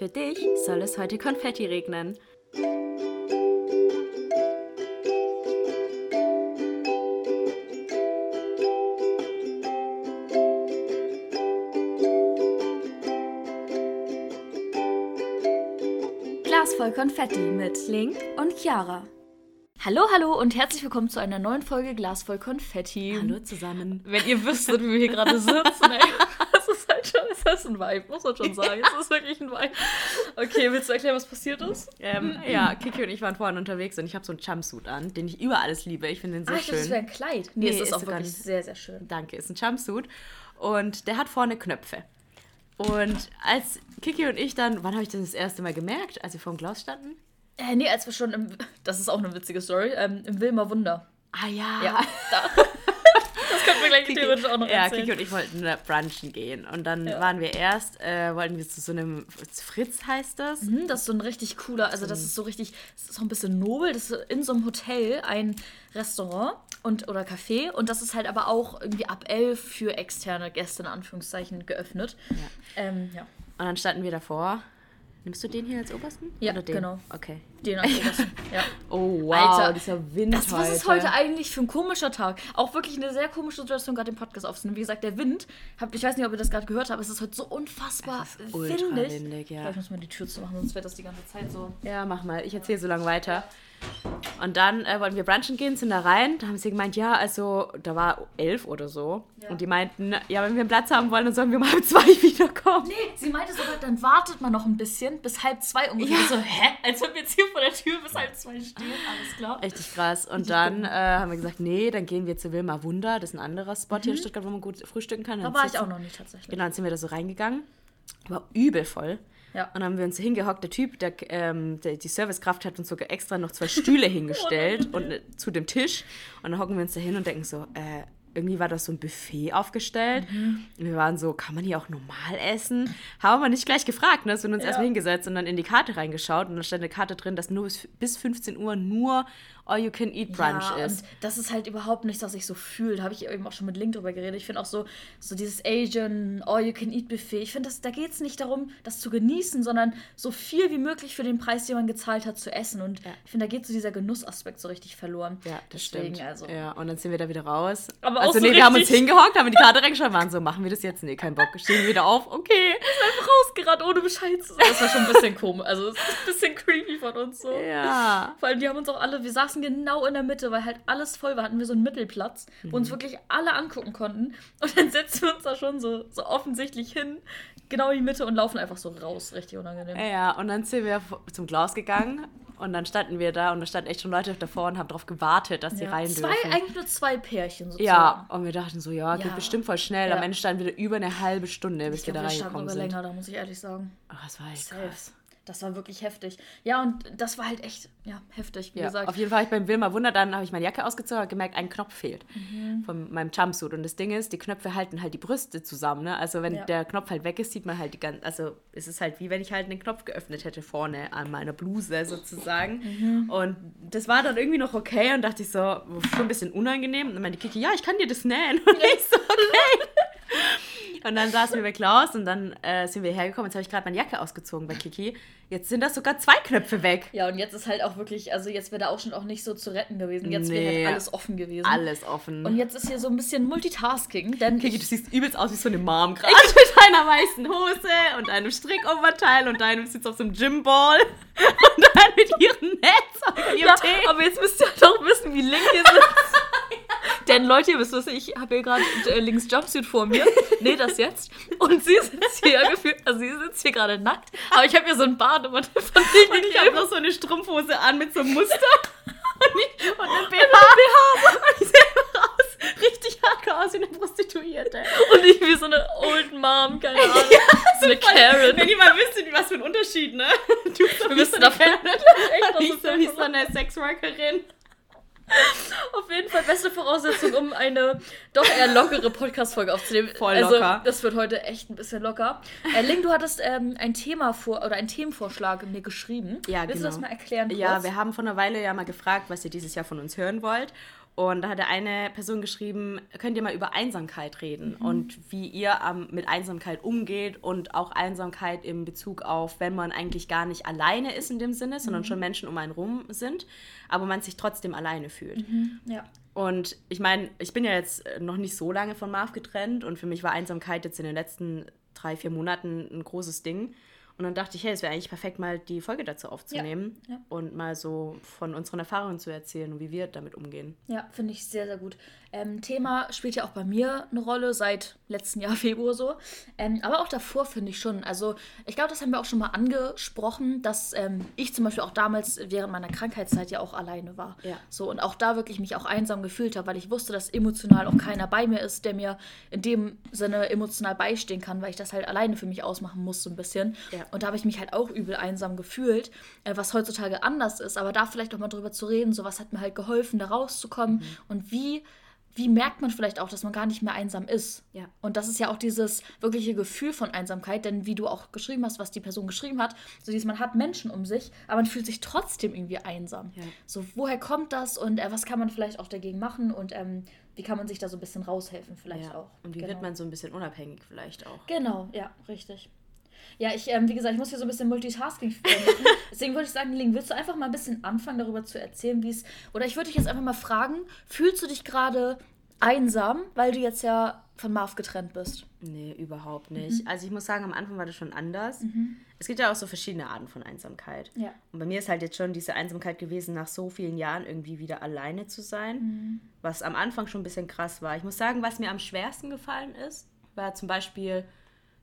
Für dich soll es heute Konfetti regnen. Glas voll Konfetti mit Link und Chiara. Hallo, hallo und herzlich willkommen zu einer neuen Folge Glas voll Konfetti. Hallo zusammen. Wenn ihr wüsstet, wie wir hier gerade sitzen, ist das ist ein Vibe, muss man schon sagen. Das ist wirklich ein Vibe. Okay, willst du erklären, was passiert ist? Ähm, ja, Kiki und ich waren vorhin unterwegs und ich habe so einen Jumpsuit an, den ich über alles liebe. Ich finde den so ah, ich schön. dachte, das wäre ein Kleid. Nee, Nee, es ist, ist auch wirklich nicht. sehr, sehr schön. Danke, ist ein Jumpsuit. Und der hat vorne Knöpfe. Und als Kiki und ich dann, wann habe ich das das erste Mal gemerkt? Als wir vor dem Glas standen? Äh, nee, als wir schon im, das ist auch eine witzige Story, ähm, im Wilmer Wunder. Ah ja. Ja, da. Das könnten wir gleich Kiki, theoretisch auch noch ja, erzählen. Kiki und ich wollten brunchen gehen. Und dann Ja. waren wir erst, äh, wollten wir zu so einem, Fritz heißt das. Mhm, das ist so ein richtig cooler, also das ist so richtig, das ist auch ein bisschen nobel, das ist in so einem Hotel ein Restaurant und oder Café und das ist halt aber auch irgendwie ab elf für externe Gäste in Anführungszeichen geöffnet. Ähm, ja. Und dann standen wir davor. Nimmst du den hier als obersten? Ja, Oder den? genau. Okay. Den obersten, ja. Oh, wow, Alter, dieser Wind Das, was ist heute eigentlich für ein komischer Tag? Auch wirklich eine sehr komische Situation, gerade den Podcast aufzunehmen. Wie gesagt, der Wind, habt, ich weiß nicht, ob ihr das gerade gehört habt, es ist heute so unfassbar Es ist windig. windig, ja. Vielleicht muss man die Tür zu machen, sonst wird das die ganze Zeit so. Ja, mach mal. Ich erzähle so lange weiter. Und dann äh, wollten wir brunchen gehen, sind da rein. Da haben sie gemeint, ja, also, da war elf oder so. Ja. Und die meinten, ja, wenn wir einen Platz haben wollen, dann sollen wir mal um zwei wiederkommen. Nee, sie meinte sogar, dann wartet man noch ein bisschen bis halb zwei ungefähr. Ja. So, hä? Als ob jetzt hier vor der Tür bis halb zwei stehen. Alles klar. Richtig krass. Und dann äh, haben wir gesagt, nee, dann gehen wir zu Wilma Wunder. Das ist ein anderer Spot hier in Stuttgart, wo man gut frühstücken kann. Da war ich auch noch nicht tatsächlich. Genau, dann sind wir da so reingegangen. War übel voll. Ja. Und dann haben wir uns hingehockt. Der Typ, der, ähm, der, die Servicekraft hat uns sogar extra noch zwei Stühle hingestellt und äh, zu dem Tisch. Und dann hocken wir uns da hin und denken so, äh, irgendwie war das so ein Buffet aufgestellt. Und wir waren so, kann man hier auch normal essen? Haben wir nicht gleich gefragt, ne? Sind uns Ja. erstmal hingesetzt und dann in die Karte reingeschaut. Und dann stand eine Karte drin, dass nur bis, bis 15 Uhr nur All-You-Can-Eat-Brunch ja, ist. Und das ist halt überhaupt nicht, was ich so fühle. Da habe ich eben auch schon mit Link drüber geredet. Ich finde auch so, so dieses Asian All-You-Can-Eat-Buffet. Ich finde, da geht es nicht darum, das zu genießen, sondern so viel wie möglich für den Preis, den man gezahlt hat, zu essen. Und Ja. ich finde, da geht so dieser Genussaspekt so richtig verloren. Ja, das Deswegen, stimmt. Also. Ja, und dann sind wir da wieder raus. Aber auch also so nee, wir haben uns hingehockt, haben die Karte reingeschaut, waren so, machen wir das jetzt? Nee, kein Bock. Stehen wir wieder auf, okay. Einfach rausgerannt, ohne Bescheid zu sagen. Das war schon ein bisschen komisch. Also, es ist ein bisschen creepy von uns so. Ja. Vor allem, die haben uns auch alle, wir saßen genau in der Mitte, weil halt alles voll war, hatten wir so einen Mittelplatz, wo uns wirklich alle angucken konnten. Und dann setzen wir uns da schon so, so offensichtlich hin, genau in die Mitte und laufen einfach so raus. Richtig unangenehm. Ja, und dann sind wir zum Glas gegangen und dann standen wir da und da standen echt schon Leute davor und haben darauf gewartet, dass sie Ja. rein zwei, dürfen. eigentlich nur zwei Pärchen sozusagen. Ja, und wir dachten so, ja, geht Ja. bestimmt voll schnell. Ja. Am Ende standen wir da über eine halbe Stunde, bis Ich wir da wir standen reingekommen sogar sind. länger, da muss ich ehrlich sagen. Oh, das war echt Safe. krass. Das war wirklich heftig. Ja, und das war halt echt, ja, heftig, wie Ja, gesagt. auf jeden Fall ich beim Wilma Wunder, dann habe ich meine Jacke ausgezogen, habe gemerkt, ein Knopf fehlt Mhm. von meinem Jumpsuit. Und das Ding ist, die Knöpfe halten halt die Brüste zusammen. Ne? Also wenn Ja. der Knopf halt weg ist, sieht man halt die ganze, also es ist halt wie wenn ich halt einen Knopf geöffnet hätte vorne an meiner Bluse sozusagen. Mhm. Und das war dann irgendwie noch okay und dachte ich so, schon ein bisschen unangenehm. Und dann meinte Kiki, ja, ich kann dir das nähen. Und ich so, okay. Und dann saßen wir bei Klaus und dann äh, sind wir hergekommen. Jetzt habe ich gerade meine Jacke ausgezogen bei Kiki. Jetzt sind das sogar zwei Knöpfe weg. ja, und jetzt ist halt auch wirklich, also jetzt wäre da auch schon auch nicht so zu retten gewesen. Jetzt wäre Nee. halt alles offen gewesen. Alles offen. Und jetzt ist hier so ein bisschen Multitasking, denn Kiki, du ich, siehst übelst aus wie so eine Mom gerade. Mit deiner weißen Hose und deinem Strickoberteil und deinem sitzt auf so einem Gymball und dann mit ihrem Netz und ihrem ja, Tee. aber jetzt müsst ihr doch wissen, wie Link hier sitzt. Denn Leute, ihr wisst was, ich habe hier gerade äh, links Jumpsuit vor mir. Nee, das jetzt. Und sie sitzt hier gefühlt, also sie sitzt hier gerade nackt. Aber ich habe hier so ein Bad und von Und Link ich habe noch so eine Strumpfhose an mit so einem Muster und, ich, und einem BH. Und ich sehe einfach aus, richtig hardcore aus wie eine Prostituierte. und ich wie so eine Old Mom, keine Ahnung. so eine Karen. Wenn ihr mal wisst, was für ein Unterschied, ne? Du müssen so eine dafür Karen. echt Nicht so so wie so eine Sexworkerin. Auf jeden Fall beste Voraussetzung, um eine doch eher lockere Podcast-Folge aufzunehmen. Voll also, locker. Das wird heute echt ein bisschen locker. Äh, Ling, du hattest ähm, ein Thema vor oder einen Themenvorschlag mir geschrieben. Ja, Willst genau. du das mal erklären? Ja, kurz? wir haben vor einer Weile ja mal gefragt, was ihr dieses Jahr von uns hören wollt. Und da hat eine Person geschrieben, könnt ihr mal über Einsamkeit reden mhm. und wie ihr ähm, mit Einsamkeit umgeht und auch Einsamkeit im Bezug auf, wenn man eigentlich gar nicht alleine ist in dem Sinne, sondern mhm. schon Menschen um einen rum sind, aber man sich trotzdem alleine fühlt. Mhm. Ja. Und ich meine, ich bin ja jetzt noch nicht so lange von Marv getrennt und für mich war Einsamkeit jetzt in den letzten drei, vier Monaten ein großes Ding. Und dann dachte ich, hey, es wäre eigentlich perfekt, mal die Folge dazu aufzunehmen ja, ja. und mal so von unseren Erfahrungen zu erzählen und wie wir damit umgehen. Ja, finde ich sehr, sehr gut. Ähm, Thema spielt ja auch bei mir eine Rolle seit letzten Jahr Februar so. Ähm, aber auch davor finde ich schon. Also ich glaube, das haben wir auch schon mal angesprochen, dass ähm, ich zum Beispiel auch damals während meiner Krankheitszeit ja auch alleine war. Ja. So und auch da wirklich mich auch einsam gefühlt habe, weil ich wusste, dass emotional auch keiner bei mir ist, der mir in dem Sinne emotional beistehen kann, weil ich das halt alleine für mich ausmachen muss so ein bisschen. Ja. Und da habe ich mich halt auch übel einsam gefühlt, äh, was heutzutage anders ist. Aber da vielleicht auch mal drüber zu reden, so was hat mir halt geholfen, da rauszukommen mhm. und wie wie merkt man vielleicht auch, dass man gar nicht mehr einsam ist? Ja. Und das ist ja auch dieses wirkliche Gefühl von Einsamkeit, denn wie du auch geschrieben hast, was die Person geschrieben hat, so dieses, man hat Menschen um sich, aber man fühlt sich trotzdem irgendwie einsam. Ja. So, woher kommt das und äh, was kann man vielleicht auch dagegen machen und ähm, wie kann man sich da so ein bisschen raushelfen vielleicht ja. auch? Und wie genau. wird man so ein bisschen unabhängig vielleicht auch? Genau, ja, richtig. Ja, ich, ähm, wie gesagt, ich muss hier so ein bisschen Multitasking machen. Deswegen würde ich sagen, Ling, willst du einfach mal ein bisschen anfangen, darüber zu erzählen, wie es. Oder ich würde dich jetzt einfach mal fragen, fühlst du dich gerade einsam, weil du jetzt ja von Marv getrennt bist? Nee, überhaupt nicht. Mhm. Also ich muss sagen, am Anfang war das schon anders. Mhm. Es gibt ja auch so verschiedene Arten von Einsamkeit. Ja. Und bei mir ist halt jetzt schon diese Einsamkeit gewesen, nach so vielen Jahren irgendwie wieder alleine zu sein. Mhm. Was am Anfang schon ein bisschen krass war. Ich muss sagen, was mir am schwersten gefallen ist, war zum Beispiel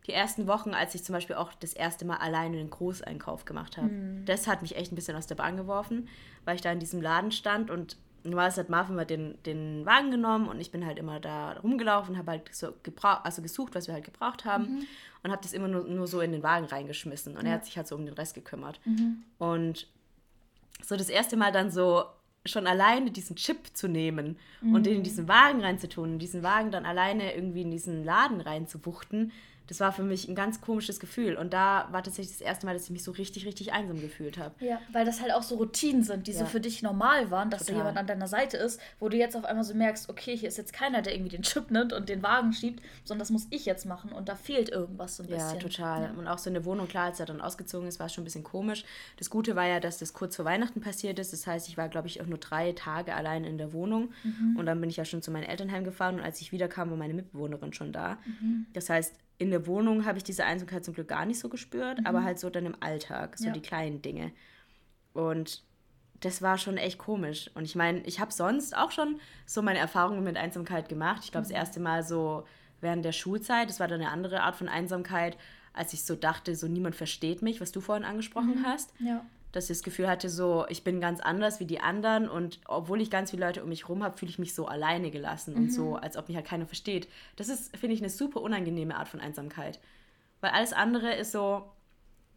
die ersten Wochen, als ich zum Beispiel auch das erste Mal alleine einen Großeinkauf gemacht habe. Mhm. Das hat mich echt ein bisschen aus der Bahn geworfen, weil ich da in diesem Laden stand und normalerweise hat Marvin immer den, den Wagen genommen und ich bin halt immer da rumgelaufen und habe halt so also gesucht, was wir halt gebraucht haben mhm. und habe das immer nur, nur so in den Wagen reingeschmissen und ja. er hat sich halt so um den Rest gekümmert. Mhm. Und so das erste Mal dann so schon alleine diesen Chip zu nehmen mhm. und den in diesen Wagen reinzutun und diesen Wagen dann alleine irgendwie in diesen Laden reinzuwuchten, das war für mich ein ganz komisches Gefühl. Und da war tatsächlich das erste Mal, dass ich mich so richtig, richtig einsam gefühlt habe. Ja, weil das halt auch so Routinen sind, die ja. so für dich normal waren, dass Total. da jemand an deiner Seite ist, wo du jetzt auf einmal so merkst, okay, hier ist jetzt keiner, der irgendwie den Chip nimmt und den Wagen schiebt, sondern das muss ich jetzt machen und da fehlt irgendwas so ein bisschen. Ja, total. Ja. Und auch so in der Wohnung, klar, als er dann ausgezogen ist, war es schon ein bisschen komisch. Das Gute war ja, dass das kurz vor Weihnachten passiert ist. Das heißt, ich war, glaube ich, auch nur drei Tage allein in der Wohnung. Mhm. Und dann bin ich ja schon zu meinen Eltern heimgefahren und als ich wiederkam, war meine Mitbewohnerin schon da. Mhm. Das heißt, in der Wohnung habe ich diese Einsamkeit zum Glück gar nicht so gespürt, mhm. aber halt so dann im Alltag, so ja. die kleinen Dinge. Und das war schon echt komisch. Und ich meine, ich habe sonst auch schon so meine Erfahrungen mit Einsamkeit gemacht. Ich glaube, mhm. das erste Mal so während der Schulzeit, das war dann eine andere Art von Einsamkeit, als ich so dachte, so niemand versteht mich, was du vorhin angesprochen mhm. hast. Ja dass ich das Gefühl hatte, so ich bin ganz anders wie die anderen und obwohl ich ganz viele Leute um mich herum habe, fühle ich mich so alleine gelassen mhm. und so, als ob mich halt keiner versteht. Das ist, finde ich, eine super unangenehme Art von Einsamkeit. Weil alles andere ist so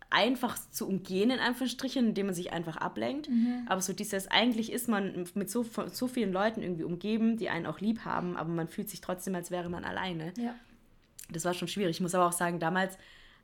einfach zu umgehen, in Anführungsstrichen, indem man sich einfach ablenkt. Mhm. Aber so dieses, eigentlich ist man mit so, so vielen Leuten irgendwie umgeben, die einen auch lieb haben, aber man fühlt sich trotzdem, als wäre man alleine. Ja. Das war schon schwierig. Ich muss aber auch sagen, damals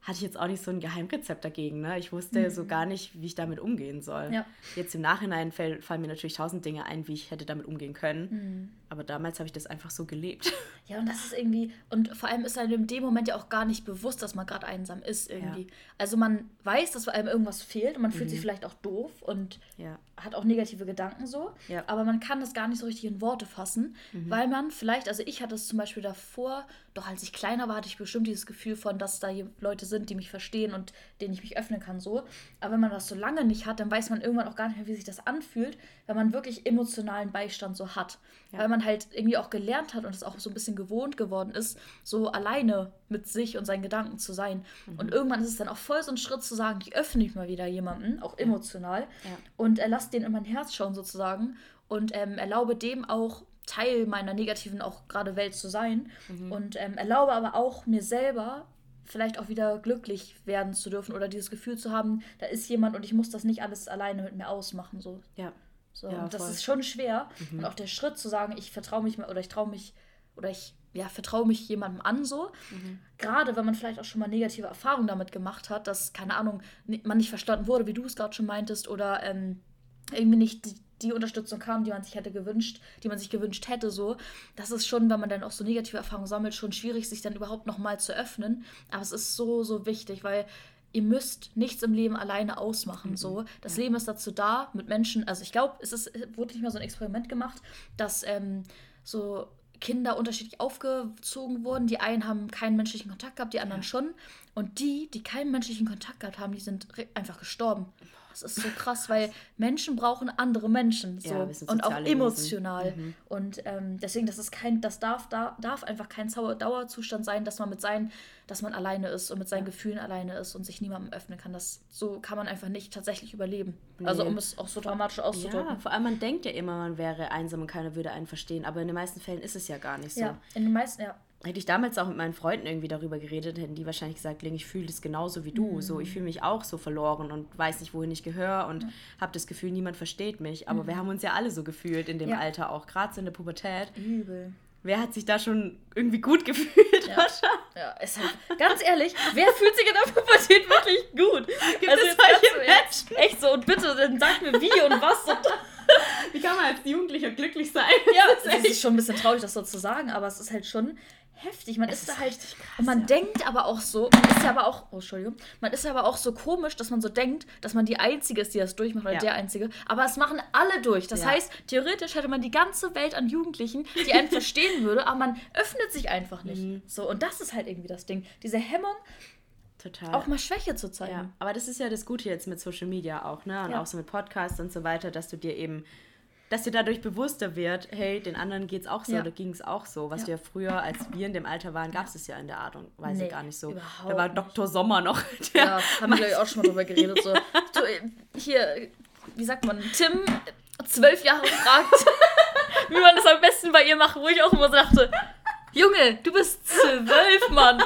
hatte ich jetzt auch nicht so ein Geheimrezept dagegen. Ne? Ich wusste mhm. so gar nicht, wie ich damit umgehen soll. Ja. Jetzt im Nachhinein fallen mir natürlich tausend Dinge ein, wie ich hätte damit umgehen können. Mhm. Aber damals habe ich das einfach so gelebt. Ja, und das ist irgendwie, und vor allem ist einem in dem Moment ja auch gar nicht bewusst, dass man gerade einsam ist irgendwie. Ja. Also man weiß, dass einem irgendwas fehlt und man fühlt mhm. sich vielleicht auch doof und ja. hat auch negative Gedanken so. Aber man kann das gar nicht so richtig in Worte fassen, mhm. weil man vielleicht, also ich hatte es zum Beispiel davor, doch als ich kleiner war, hatte ich bestimmt dieses Gefühl von, dass da Leute sind, die mich verstehen und denen ich mich öffnen kann so. Aber wenn man das so lange nicht hat, dann weiß man irgendwann auch gar nicht mehr, wie sich das anfühlt, wenn man wirklich emotionalen Beistand so hat. Weil man halt irgendwie auch gelernt hat und es auch so ein bisschen gewohnt geworden ist, so alleine mit sich und seinen Gedanken zu sein. Mhm. Und irgendwann ist es dann auch voll so ein Schritt zu sagen, ich öffne mich mal wieder jemanden, auch emotional, ja. und er lasst den in mein Herz schauen sozusagen und ähm, erlaube dem auch Teil meiner negativen auch gerade Welt zu sein mhm. und ähm, erlaube aber auch mir selber vielleicht auch wieder glücklich werden zu dürfen oder dieses Gefühl zu haben, da ist jemand und ich muss das nicht alles alleine mit mir ausmachen so. Ja. So, ja, das ist schon schwer. Mhm. Und auch der Schritt zu sagen, ich vertraue mich mal oder ich traue mich oder ich ja, vertraue mich jemandem an so. Mhm. Gerade wenn man vielleicht auch schon mal negative Erfahrungen damit gemacht hat, dass, keine Ahnung, man nicht verstanden wurde, wie du es gerade schon meintest, oder ähm, irgendwie nicht die Unterstützung kam, die man sich hätte gewünscht, die man sich gewünscht hätte, so, das ist schon, wenn man dann auch so negative Erfahrungen sammelt, schon schwierig, sich dann überhaupt nochmal zu öffnen. Aber es ist so, so wichtig, weil ihr müsst nichts im Leben alleine ausmachen. Mhm. So. Das ja. Leben ist dazu da, mit Menschen, also ich glaube, es ist, wurde nicht mal so ein Experiment gemacht, dass ähm, so Kinder unterschiedlich aufgezogen wurden. Die einen haben keinen menschlichen Kontakt gehabt, die anderen ja. schon. Und die, die keinen menschlichen Kontakt gehabt haben, die sind einfach gestorben. Das ist so krass, weil Menschen brauchen andere Menschen so ja, und auch emotional. Mhm. Und ähm, deswegen, das ist kein, das darf, da, darf einfach kein Dauerzustand sein, dass man mit seinen, dass man alleine ist und mit seinen ja. Gefühlen alleine ist und sich niemandem öffnen kann. Das so kann man einfach nicht tatsächlich überleben. Nee. Also um es auch so dramatisch auszudrücken. Ja, vor allem man denkt ja immer, man wäre einsam und keiner würde einen verstehen, aber in den meisten Fällen ist es ja gar nicht so. Ja, in den meisten, ja hätte ich damals auch mit meinen Freunden irgendwie darüber geredet, hätten die wahrscheinlich gesagt, Ling, ich fühle das genauso wie du. Mhm. So, ich fühle mich auch so verloren und weiß nicht, wohin ich gehöre und mhm. habe das Gefühl, niemand versteht mich. Aber mhm. wir haben uns ja alle so gefühlt in dem ja. Alter auch, gerade so in der Pubertät. Übel. Wer hat sich da schon irgendwie gut gefühlt? Ja, ja ist halt, ganz ehrlich, wer fühlt sich in der Pubertät wirklich gut? Gibt also es solche Menschen? Echt so, und bitte, dann sag mir wie und was und Wie kann man als Jugendlicher glücklich sein? Ja, es ist schon ein bisschen traurig, das so zu sagen, aber es ist halt schon heftig. Man es ist da halt. Krass, und man ja. denkt aber auch so, man ist ja aber auch, oh, Entschuldigung, man ist aber auch so komisch, dass man so denkt, dass man die Einzige ist, die das durchmacht, oder ja. der Einzige. Aber es machen alle durch. Das ja. heißt, theoretisch hätte man die ganze Welt an Jugendlichen, die einen verstehen würde, aber man öffnet sich einfach nicht. Mhm. So, und das ist halt irgendwie das Ding. Diese Hemmung. Total. Auch mal Schwäche zu zeigen. Aber das ist ja das Gute jetzt mit Social Media auch, ne? Und auch so mit Podcasts und so weiter, dass du dir eben dass dir dadurch bewusster wird, hey, den anderen geht es auch so ja. oder ging es auch so. Was ja. wir früher, als wir in dem Alter waren, gab es es ja in der Art und Weise nee, gar nicht so. Da war Dr. Sommer noch. ja, haben wir gleich auch schon mal drüber geredet. So. Du, hier, wie sagt man, Tim, zwölf Jahre fragt, wie man das am besten bei ihr macht, wo ich auch immer so dachte, Junge, du bist zwölf, Mann.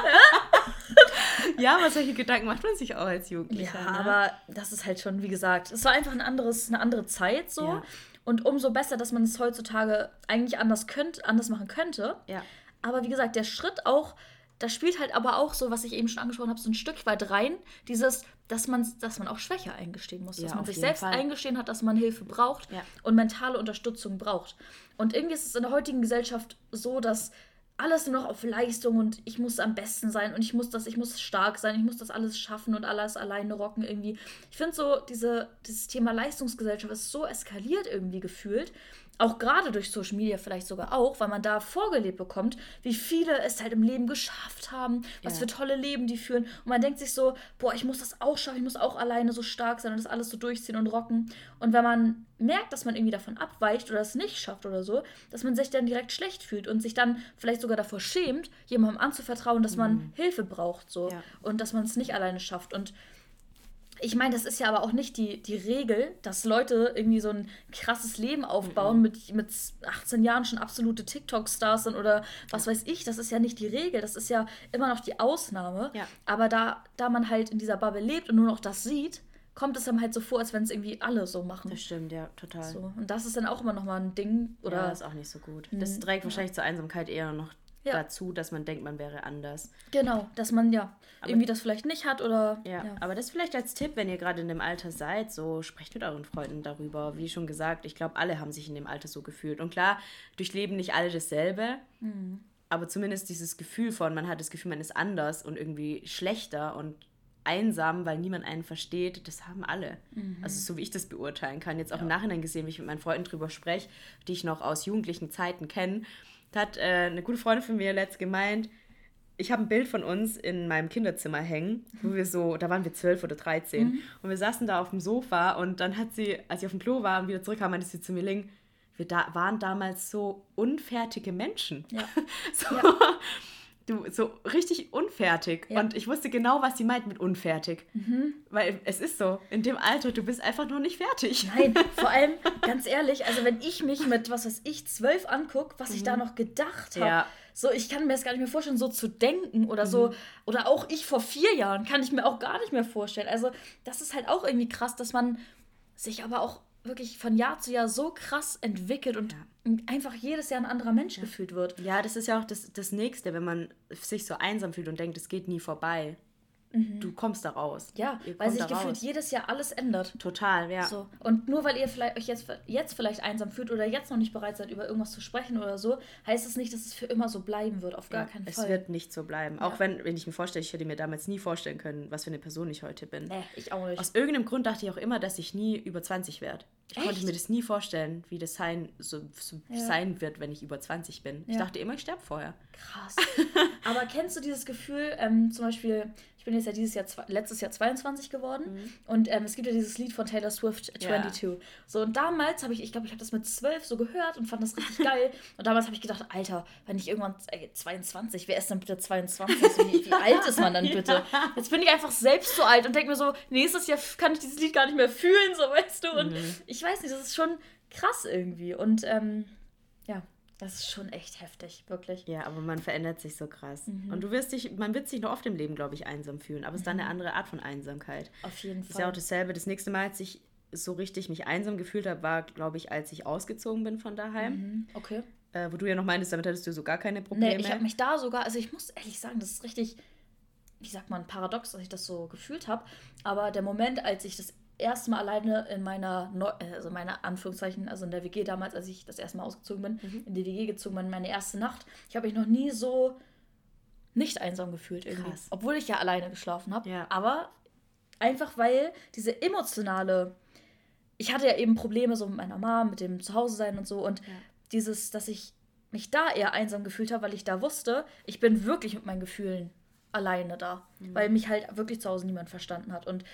ja, aber solche Gedanken macht man sich auch als Jugendlicher. Ja, ne? aber das ist halt schon, wie gesagt, es war einfach ein anderes, eine andere Zeit so. Ja. Und umso besser, dass man es heutzutage eigentlich anders, könnt, anders machen könnte. Ja. Aber wie gesagt, der Schritt auch, da spielt halt aber auch so, was ich eben schon angesprochen habe, so ein Stück weit rein, dieses, dass man, dass man auch Schwäche eingestehen muss, ja, dass man sich selbst Fall. eingestehen hat, dass man Hilfe braucht ja. und mentale Unterstützung braucht. Und irgendwie ist es in der heutigen Gesellschaft so, dass alles nur noch auf Leistung und ich muss am besten sein und ich muss das, ich muss stark sein, ich muss das alles schaffen und alles alleine rocken irgendwie. Ich finde so, diese, dieses Thema Leistungsgesellschaft ist so eskaliert irgendwie gefühlt, auch gerade durch Social Media vielleicht sogar auch, weil man da vorgelebt bekommt, wie viele es halt im Leben geschafft haben, was ja. für tolle Leben die führen. Und man denkt sich so, boah, ich muss das auch schaffen, ich muss auch alleine so stark sein und das alles so durchziehen und rocken. Und wenn man merkt, dass man irgendwie davon abweicht oder es nicht schafft oder so, dass man sich dann direkt schlecht fühlt und sich dann vielleicht sogar davor schämt, jemandem anzuvertrauen, dass man mhm. Hilfe braucht so ja. und dass man es nicht alleine schafft. Und ich meine, das ist ja aber auch nicht die, die Regel, dass Leute irgendwie so ein krasses Leben aufbauen, mhm. mit, mit 18 Jahren schon absolute TikTok-Stars sind oder was weiß ich. Das ist ja nicht die Regel, das ist ja immer noch die Ausnahme. Ja. Aber da, da man halt in dieser Bubble lebt und nur noch das sieht, kommt es einem halt so vor, als wenn es irgendwie alle so machen. Das stimmt, ja, total. So. Und das ist dann auch immer noch mal ein Ding. Oder ja, ist auch nicht so gut. Das mhm. trägt ja. wahrscheinlich zur Einsamkeit eher noch ja. dazu, dass man denkt, man wäre anders. Genau, dass man ja aber, irgendwie das vielleicht nicht hat oder. Ja, ja, aber das vielleicht als Tipp, wenn ihr gerade in dem Alter seid, so sprecht mit euren Freunden darüber. Wie schon gesagt, ich glaube, alle haben sich in dem Alter so gefühlt. Und klar, durchleben nicht alle dasselbe. Mhm. Aber zumindest dieses Gefühl von, man hat das Gefühl, man ist anders und irgendwie schlechter und einsam, weil niemand einen versteht, das haben alle. Mhm. Also so wie ich das beurteilen kann. Jetzt auch ja. im Nachhinein gesehen, wie ich mit meinen Freunden drüber spreche, die ich noch aus jugendlichen Zeiten kenne da hat äh, eine gute Freundin von mir letzt gemeint, ich habe ein Bild von uns in meinem Kinderzimmer hängen, wo wir so, da waren wir zwölf oder dreizehn mhm. und wir saßen da auf dem Sofa und dann hat sie, als ich auf dem Klo war und wieder zurückkam, meinte sie zu mir, Ling, wir da, waren damals so unfertige Menschen. Ja. so, ja du so richtig unfertig. Ja. Und ich wusste genau, was sie meint mit unfertig. Mhm. Weil es ist so, in dem Alter, du bist einfach nur nicht fertig. Nein, vor allem, ganz ehrlich, also wenn ich mich mit, was weiß ich, zwölf angucke, was mhm. ich da mhm. noch gedacht habe. Ja. So, ich kann mir das gar nicht mehr vorstellen, so zu denken oder mhm. so. Oder auch ich vor vier Jahren kann ich mir auch gar nicht mehr vorstellen. Also, das ist halt auch irgendwie krass, dass man sich aber auch wirklich von Jahr zu Jahr so krass entwickelt und ja. einfach jedes Jahr ein anderer Mensch ja. gefühlt wird. Ja, das ist ja auch das, das Nächste, wenn man sich so einsam fühlt und denkt, es geht nie vorbei. Du kommst da raus. Ja, Ihr weil sich gefühlt raus. jedes Jahr alles ändert. Total, ja. So. Und nur weil ihr vielleicht euch jetzt, jetzt vielleicht einsam fühlt oder jetzt noch nicht bereit seid, über irgendwas zu sprechen oder so, heißt es nicht, dass es für immer so bleiben wird. Auf gar Ja, keinen es Fall. wird nicht so bleiben. Ja. Auch wenn, wenn ich mir vorstelle, ich hätte mir damals nie vorstellen können, was für eine Person ich heute bin. nee, ich auch nicht. Aus irgendeinem Grund dachte ich auch immer, dass ich nie über 20 werde. Ich konnte Echt? mir das nie vorstellen, wie das sein, so, so Ja. sein wird, wenn ich über 20 bin. Ich Ja. dachte immer, ich sterbe vorher. Krass. Aber kennst du dieses Gefühl, ähm, zum Beispiel, ich bin jetzt ja dieses Jahr, letztes Jahr 22 geworden und ähm, es gibt ja dieses Lied von Taylor Swift, Mhm. Ja. 22. So, und damals habe ich, ich glaube, ich habe das mit 12 so gehört und fand das richtig geil. Und damals habe ich gedacht, Alter, wenn ich irgendwann äh, 22, wer ist denn bitte 22? Wie, wie alt ist man dann bitte? Jetzt bin ich einfach selbst so alt und denke mir so, nächstes Jahr kann ich dieses Lied gar nicht mehr fühlen, so weißt du. Und Mhm. ich weiß nicht, das ist schon krass irgendwie. Und ähm, ja, das ist schon echt heftig, wirklich. Ja, aber man verändert sich so krass. Mhm. Und du wirst dich, man wird sich noch oft im Leben, glaube ich, einsam fühlen. Aber es ist dann eine andere Art von Einsamkeit. Auf jeden Das ist ja Fall. auch dasselbe. Das nächste Mal, als ich so richtig mich einsam gefühlt habe, war, glaube ich, als ich ausgezogen bin von daheim. Mhm, Okay. Äh, wo du ja noch meintest, damit hattest du so gar keine Probleme. Nee, ich habe mich da sogar, also ich muss ehrlich sagen, das ist richtig, wie sagt man, paradox, dass ich das so gefühlt habe. Aber der Moment, als ich das erste Mal alleine in meiner, Neu also meiner Anführungszeichen, also in der WG damals, als ich das erste Mal ausgezogen bin, Mhm. in die WG gezogen bin, meine erste Nacht, ich habe mich noch nie so nicht einsam gefühlt irgendwie. Krass. Obwohl ich ja alleine geschlafen habe. Ja. Aber einfach weil diese emotionale, ich hatte ja eben Probleme so mit meiner Mom, mit dem Zuhause sein und so und Ja. dieses, dass ich mich da eher einsam gefühlt habe, weil ich da wusste, ich bin wirklich mit meinen Gefühlen alleine da, Mhm. weil mich halt wirklich zu Hause niemand verstanden hat und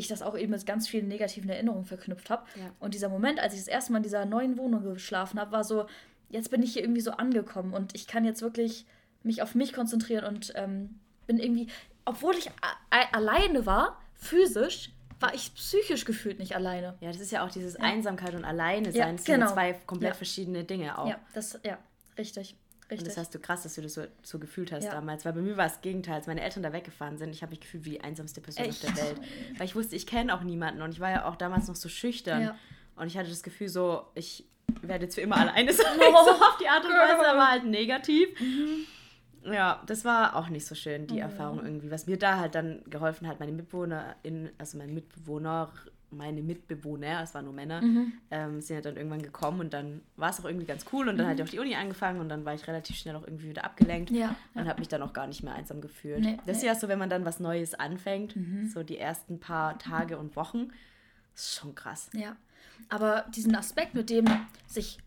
ich das auch eben mit ganz vielen negativen Erinnerungen verknüpft habe. Ja. Und dieser Moment, als ich das erste Mal in dieser neuen Wohnung geschlafen habe, war so, jetzt bin ich hier irgendwie so angekommen und ich kann jetzt wirklich mich auf mich konzentrieren und ähm, bin irgendwie, obwohl ich alleine war, physisch, war ich psychisch gefühlt nicht alleine. Ja, das ist ja auch dieses Einsamkeit und Alleine Ja, sein. ja genau. zwei komplett Ja. verschiedene Dinge auch. Ja, das, ja, richtig. Und Richtig. das hast du krass, dass du das so, so gefühlt hast Ja. damals. Weil bei mir war es das Gegenteil. Als meine Eltern da weggefahren sind, ich habe mich gefühlt wie die einsamste Person Echt? auf der Welt. Weil ich wusste, ich kenne auch niemanden und ich war ja auch damals noch so schüchtern. Ja. Und ich hatte das Gefühl so, ich werde jetzt für immer alleine sein. Oh. so auf die Art und Weise, aber halt negativ. Ja, das war auch nicht so schön, die Oh, Erfahrung irgendwie. Was mir da halt dann geholfen hat, meine Mitbewohnerin, also mein Mitbewohner, meine Mitbewohner, es waren nur Männer, Mhm. ähm, sind ja dann irgendwann gekommen und dann war es auch irgendwie ganz cool und dann hat ja auch die Uni angefangen und dann war ich relativ schnell auch irgendwie wieder abgelenkt Mhm. Ja, und habe mich dann auch gar nicht mehr einsam gefühlt. Nee, das ist nee. ja so, wenn man dann was Neues anfängt, so die ersten paar Tage und Wochen, ist schon krass. Ja, aber diesen Aspekt mit dem sich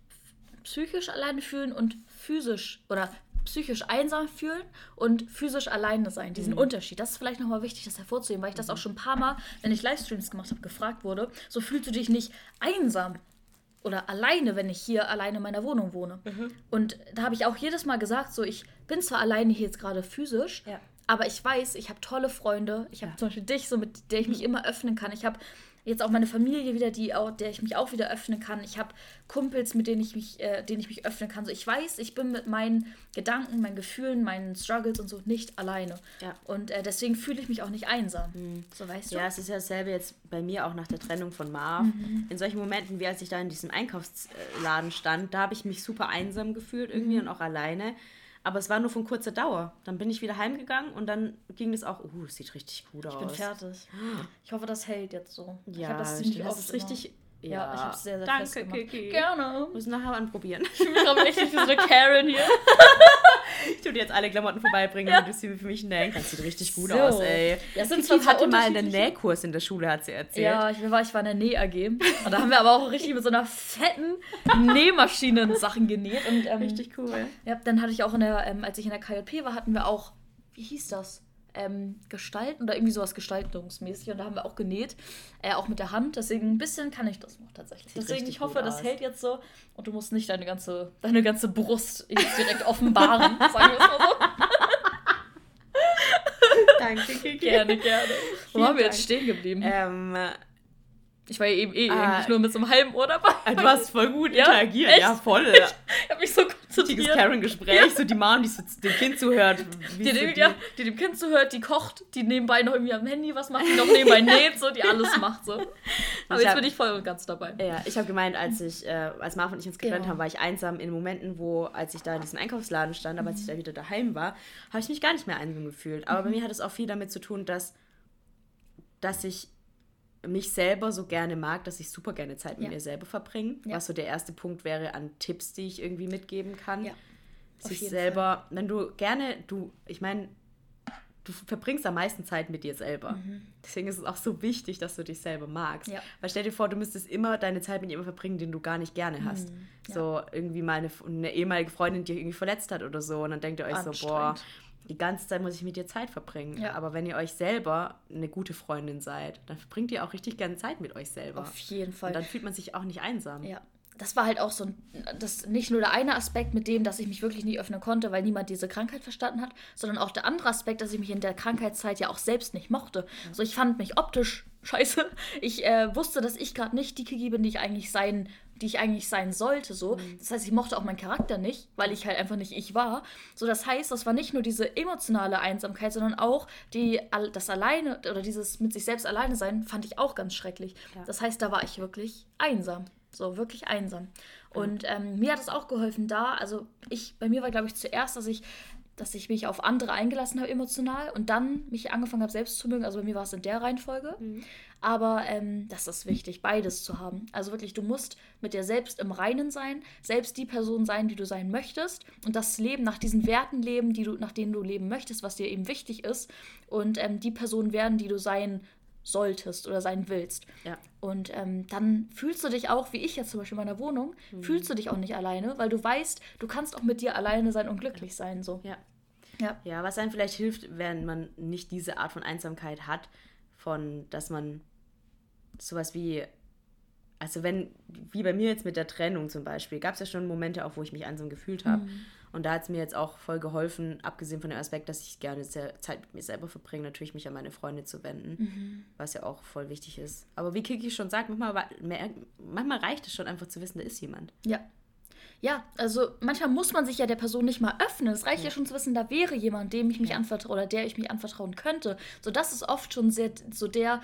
psychisch alleine fühlen und physisch oder psychisch einsam fühlen und physisch alleine sein, diesen Unterschied, das ist vielleicht nochmal wichtig, das hervorzuheben, weil ich das auch schon ein paar Mal, wenn ich Livestreams gemacht habe, gefragt wurde, so fühlst du dich nicht einsam oder alleine, wenn ich hier alleine in meiner Wohnung wohne. Und da habe ich auch jedes Mal gesagt, so ich bin zwar alleine hier jetzt gerade physisch, Ja. aber ich weiß, ich habe tolle Freunde. Ich habe Ja. zum Beispiel dich, so mit der ich mich immer öffnen kann. Ich habe jetzt auch meine Familie wieder, die auch, der ich mich auch wieder öffnen kann. Ich habe Kumpels, mit denen ich mich, äh, denen ich mich öffnen kann. So, ich weiß, ich bin mit meinen Gedanken, meinen Gefühlen, meinen Struggles und so nicht alleine. Ja. Und äh, deswegen fühle ich mich auch nicht einsam. So weißt du? Ja, es ist ja dasselbe jetzt bei mir auch nach der Trennung von Marv. In solchen Momenten, wie als ich da in diesem Einkaufsladen stand, da habe ich mich super einsam gefühlt irgendwie und auch alleine. Aber es war nur von kurzer Dauer. Dann bin ich wieder heimgegangen und dann ging es auch, uh, es sieht richtig gut aus. Ich bin fertig. Ich hoffe, das hält jetzt so. ich Ja, habe das stimmt. ziemlich das ist richtig. immer. Ja, ich habe es sehr, sehr Danke. Kiki. Gerne. Muss nachher anprobieren. Ich bin gerade richtig wie so eine Karen hier. Ich tue dir jetzt alle Klamotten vorbeibringen und du sie für mich nähen kannst. Sieht richtig gut So. aus, ey. Das sind zwar hatte mal einen Nähkurs in der Schule, hat sie erzählt. Ja, ich war, ich war in der Näh-AG. Und da haben wir aber auch richtig mit so einer fetten Nähmaschine Sachen genäht. Und, ähm, Richtig cool. Ja, dann hatte ich auch in der, ähm, als ich in der KLP war, hatten wir auch, wie hieß das? Ähm, Gestalten oder irgendwie sowas gestaltungsmäßig. Und da haben wir auch genäht, äh, auch mit der Hand. Deswegen ein bisschen kann ich das noch tatsächlich. Sieht Deswegen, ich hoffe, das aus. hält jetzt so. Und du musst nicht deine ganze, deine ganze Brust jetzt direkt offenbaren, sagen wir es mal so. Danke, Kiki. Gerne, gerne. Wo haben wir jetzt stehen geblieben? Ähm, Ich war ja eben eh ah, eigentlich nur mit so einem halben Ohr dabei. Ah, du hast voll gut ja? interagiert. Echt? Ja, voll. Ich, ich habe mich so konzentriert. Karen-Gespräch, ja. so die Mom, die so dem Kind zuhört. Die, dem, ja, die dem Kind zuhört, die kocht, die nebenbei noch irgendwie am Handy was macht, die noch nebenbei näht, so, die alles macht. So. Aber ich jetzt hab, bin ich voll und ganz dabei. Ja, ich habe gemeint, als ich, äh, als Marv und ich uns getrennt haben, war ich einsam in Momenten, wo, als ich da in diesem Einkaufsladen stand, aber mhm. als ich da wieder daheim war, habe ich mich gar nicht mehr einsam gefühlt. Aber mhm. bei mir hat es auch viel damit zu tun, dass, dass ich mich selber so gerne mag, dass ich super gerne Zeit mit ja. mir selber verbringe. Ja. Was so der erste Punkt wäre an Tipps, die ich irgendwie mitgeben kann. Ja. Sich selber, Fall. wenn du gerne, du, ich meine, du verbringst am meisten Zeit mit dir selber. Mhm. Deswegen ist es auch so wichtig, dass du dich selber magst. Ja. Weil stell dir vor, du müsstest immer deine Zeit mit jemandem verbringen, den du gar nicht gerne hast. Mhm. Ja. So irgendwie mal eine, eine, ehemalige Freundin, die dich irgendwie verletzt hat oder so. Und dann denkt ihr euch so, boah, die ganze Zeit muss ich mit dir Zeit verbringen. Ja. Aber wenn ihr euch selber eine gute Freundin seid, dann verbringt ihr auch richtig gerne Zeit mit euch selber. Auf jeden Fall. Und dann fühlt man sich auch nicht einsam. Ja. Das war halt auch so ein, das nicht nur der eine Aspekt mit dem, dass ich mich wirklich nicht öffnen konnte, weil niemand diese Krankheit verstanden hat, sondern auch der andere Aspekt, dass ich mich in der Krankheitszeit ja auch selbst nicht mochte. Ja. Also ich fand mich optisch scheiße. Ich äh, wusste, dass ich gerade nicht die Kiki bin, die ich eigentlich sein die ich eigentlich sein sollte. So. Mhm. Das heißt, ich mochte auch meinen Charakter nicht, weil ich halt einfach nicht ich war. So, das heißt, das war nicht nur diese emotionale Einsamkeit, sondern auch die, das Alleine oder dieses mit sich selbst alleine sein, fand ich auch ganz schrecklich. Ja. Das heißt, da war ich wirklich einsam. So, wirklich einsam. Und ähm, mir hat es auch geholfen da, also ich, bei mir war, glaube ich, zuerst, dass ich dass ich mich auf andere eingelassen habe emotional und dann mich angefangen habe selbst zu mögen. Also bei mir war es in der Reihenfolge. Mhm. Aber ähm, das ist wichtig, beides zu haben. Also wirklich, du musst mit dir selbst im Reinen sein, selbst die Person sein, die du sein möchtest und das Leben nach diesen Werten leben, die du, nach denen du leben möchtest, was dir eben wichtig ist und ähm, die Person werden, die du sein solltest oder sein willst. Ja. Und ähm, dann fühlst du dich auch, wie ich jetzt zum Beispiel in meiner Wohnung, mhm. fühlst du dich auch nicht alleine, weil du weißt, du kannst auch mit dir alleine sein und glücklich sein. So. Ja. Ja. ja, was einem vielleicht hilft, wenn man nicht diese Art von Einsamkeit hat, von dass man sowas wie, also wenn, wie bei mir jetzt mit der Trennung zum Beispiel, gab es ja schon Momente auch, wo ich mich einsam gefühlt habe. Mhm. Und da hat es mir jetzt auch voll geholfen, abgesehen von dem Aspekt, dass ich gerne Zeit mit mir selber verbringe, natürlich mich an meine Freunde zu wenden, mhm. was ja auch voll wichtig ist. Aber wie Kiki schon sagt, manchmal, manchmal reicht es schon einfach zu wissen, da ist jemand. Ja. Ja, also manchmal muss man sich ja der Person nicht mal öffnen. Es reicht ja. ja schon zu wissen, da wäre jemand, dem ich mich ja. anvertraue oder der ich mich anvertrauen könnte. So, das ist oft schon sehr, so der,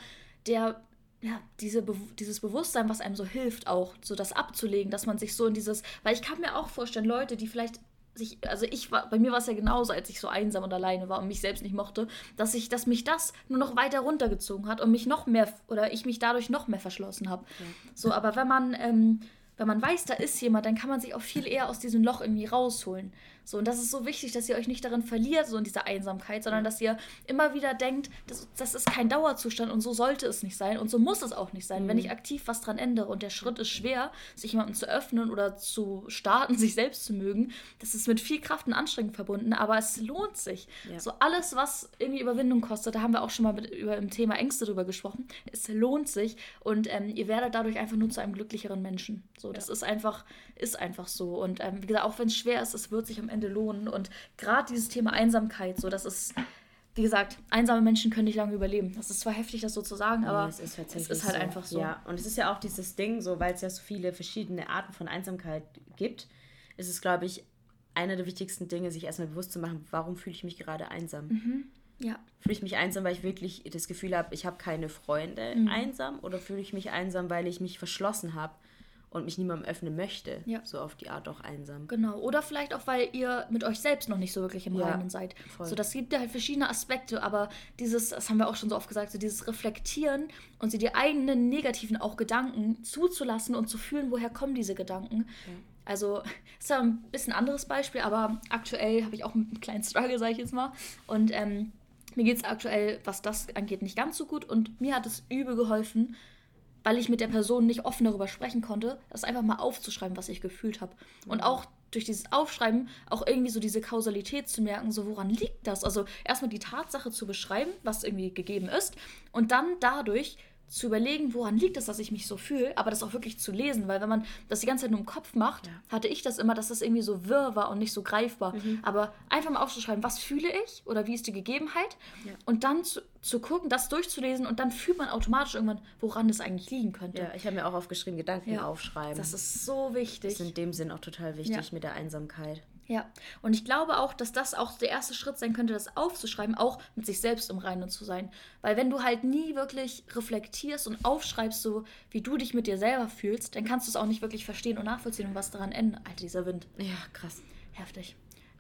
der ja, diese Be dieses Bewusstsein, was einem so hilft, auch so das abzulegen, dass man sich so in dieses, weil ich kann mir auch vorstellen, Leute, die vielleicht sich, also ich war, bei mir war es ja genauso, als ich so einsam und alleine war und mich selbst nicht mochte, dass ich, dass mich das nur noch weiter runtergezogen hat und mich noch mehr, oder ich mich dadurch noch mehr verschlossen habe. Ja. So, aber wenn man, ähm, wenn man weiß, da ist jemand, dann kann man sich auch viel eher aus diesem Loch irgendwie rausholen. So, und das ist so wichtig, dass ihr euch nicht darin verliert, so in dieser Einsamkeit, sondern dass ihr immer wieder denkt, das, das ist kein Dauerzustand und so sollte es nicht sein und so muss es auch nicht sein. Mhm. Wenn ich aktiv was dran ändere und der Schritt ist schwer, sich jemandem zu öffnen oder zu starten, sich selbst zu mögen, das ist mit viel Kraft und Anstrengung verbunden, aber es lohnt sich. Ja. So alles, was irgendwie Überwindung kostet, da haben wir auch schon mal mit, über im Thema Ängste drüber gesprochen, es lohnt sich und ähm, ihr werdet dadurch einfach nur zu einem glücklicheren Menschen. So, das ja. ist einfach, ist einfach so. Und ähm, wie gesagt, auch wenn es schwer ist, es wird sich am Ende Ende lohnen. Und gerade dieses Thema Einsamkeit, so das ist, wie gesagt, einsame Menschen können nicht lange überleben. Das ist zwar heftig, das so zu sagen, aber ja, es, ist es ist, halt so. einfach so. Ja, und es ist ja auch dieses Ding, so weil es ja so viele verschiedene Arten von Einsamkeit gibt, ist es, glaube ich, einer der wichtigsten Dinge, sich erstmal bewusst zu machen, warum fühle ich mich gerade einsam? Mhm. Ja. Fühle ich mich einsam, weil ich wirklich das Gefühl habe, ich habe keine Freunde mhm. einsam oder fühle ich mich einsam, weil ich mich verschlossen habe und mich niemandem öffnen möchte. Ja. So auf die Art auch einsam. Genau. Oder vielleicht auch, weil ihr mit euch selbst noch nicht so wirklich im ja, Reinen seid. Voll. So, das gibt ja halt verschiedene Aspekte, aber dieses, das haben wir auch schon so oft gesagt, so dieses Reflektieren und sie die eigenen negativen auch Gedanken zuzulassen und zu fühlen, woher kommen diese Gedanken. Ja. Also, ist ja ein bisschen anderes Beispiel, aber aktuell habe ich auch einen kleinen Struggle, sage ich jetzt mal. Und ähm, mir geht es aktuell, was das angeht, nicht ganz so gut. Und mir hat es übel geholfen, weil ich mit der Person nicht offen darüber sprechen konnte, das einfach mal aufzuschreiben, was ich gefühlt habe. Und mhm. auch durch dieses Aufschreiben auch irgendwie so diese Kausalität zu merken, so woran liegt das? Also erstmal die Tatsache zu beschreiben, was irgendwie gegeben ist, und dann dadurch zu überlegen, woran liegt es, dass ich mich so fühle, aber das auch wirklich zu lesen, weil wenn man das die ganze Zeit nur im Kopf macht, ja. hatte ich das immer, dass das irgendwie so wirr war und nicht so greifbar. Mhm. Aber einfach mal aufzuschreiben, was fühle ich oder wie ist die Gegebenheit ja. und dann zu, zu gucken, das durchzulesen und dann fühlt man automatisch irgendwann, woran es eigentlich liegen könnte. Ja, ich habe mir auch aufgeschrieben, Gedanken aufschreiben. Das ist so wichtig. Das ist in dem Sinn auch total wichtig mit der Einsamkeit. Ja, und ich glaube auch, dass das auch der erste Schritt sein könnte, das aufzuschreiben, auch mit sich selbst im Reinen zu sein. Weil wenn du halt nie wirklich reflektierst und aufschreibst, so wie du dich mit dir selber fühlst, dann kannst du es auch nicht wirklich verstehen und nachvollziehen und was daran ändert. Alter, dieser Wind. Ja, krass. Heftig.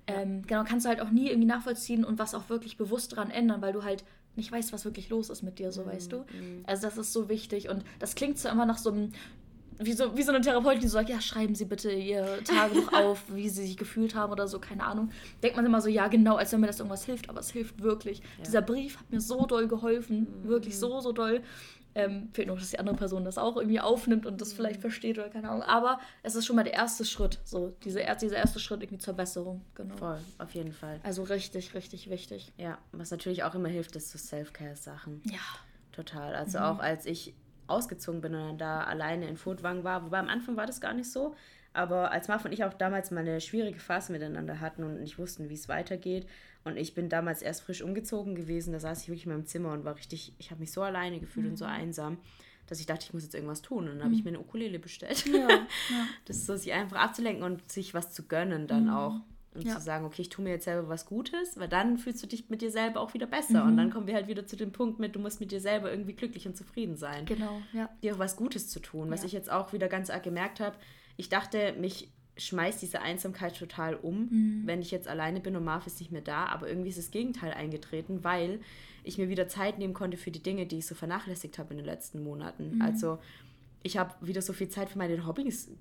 Ähm, genau, kannst du halt auch nie irgendwie nachvollziehen und was auch wirklich bewusst daran ändern, weil du halt nicht weißt, was wirklich los ist mit dir, so mhm. weißt du. Mhm. Also das ist so wichtig und das klingt zwar immer nach so einem wie so, wie so eine Therapeutin, die so sagt, ja, schreiben Sie bitte Ihr Tagebuch auf, wie Sie sich gefühlt haben oder so, keine Ahnung. Denkt man immer so, ja, genau, als wenn mir das irgendwas hilft, aber es hilft wirklich. Ja. Dieser Brief hat mir so doll geholfen, mhm. wirklich so, so doll. Ähm, fehlt noch, dass die andere Person das auch irgendwie aufnimmt und das mhm. vielleicht versteht oder keine Ahnung. Aber es ist schon mal der erste Schritt, so diese, dieser erste Schritt irgendwie zur Besserung. Genau. Voll, auf jeden Fall. Also richtig, richtig wichtig. Ja, was natürlich auch immer hilft, ist so Self-Care-Sachen. Ja. Total. Also mhm. auch als ich ausgezogen bin und dann da alleine in Furtwang war. Wobei am Anfang war das gar nicht so. Aber als Marv und ich auch damals mal eine schwierige Phase miteinander hatten und nicht wussten, wie es weitergeht. Und ich bin damals erst frisch umgezogen gewesen. Da saß ich wirklich in meinem Zimmer und war richtig, ich habe mich so alleine gefühlt mhm. und so mhm. einsam, dass ich dachte, ich muss jetzt irgendwas tun. Und dann habe ich mhm. mir eine Ukulele bestellt. Ja, ja. Das ist so, sich einfach abzulenken und sich was zu gönnen dann mhm. auch. Und ja. zu sagen, okay, ich tue mir jetzt selber was Gutes, weil dann fühlst du dich mit dir selber auch wieder besser. Mhm. Und dann kommen wir halt wieder zu dem Punkt mit, du musst mit dir selber irgendwie glücklich und zufrieden sein. Genau, ja. Dir auch was Gutes zu tun. Was ja. ich jetzt auch wieder ganz arg gemerkt habe, ich dachte, mich schmeißt diese Einsamkeit total um, mhm. wenn ich jetzt alleine bin und Marv ist nicht mehr da. Aber irgendwie ist das Gegenteil eingetreten, weil ich mir wieder Zeit nehmen konnte für die Dinge, die ich so vernachlässigt habe in den letzten Monaten. Mhm. Also ich habe wieder so viel Zeit für meine Hobbys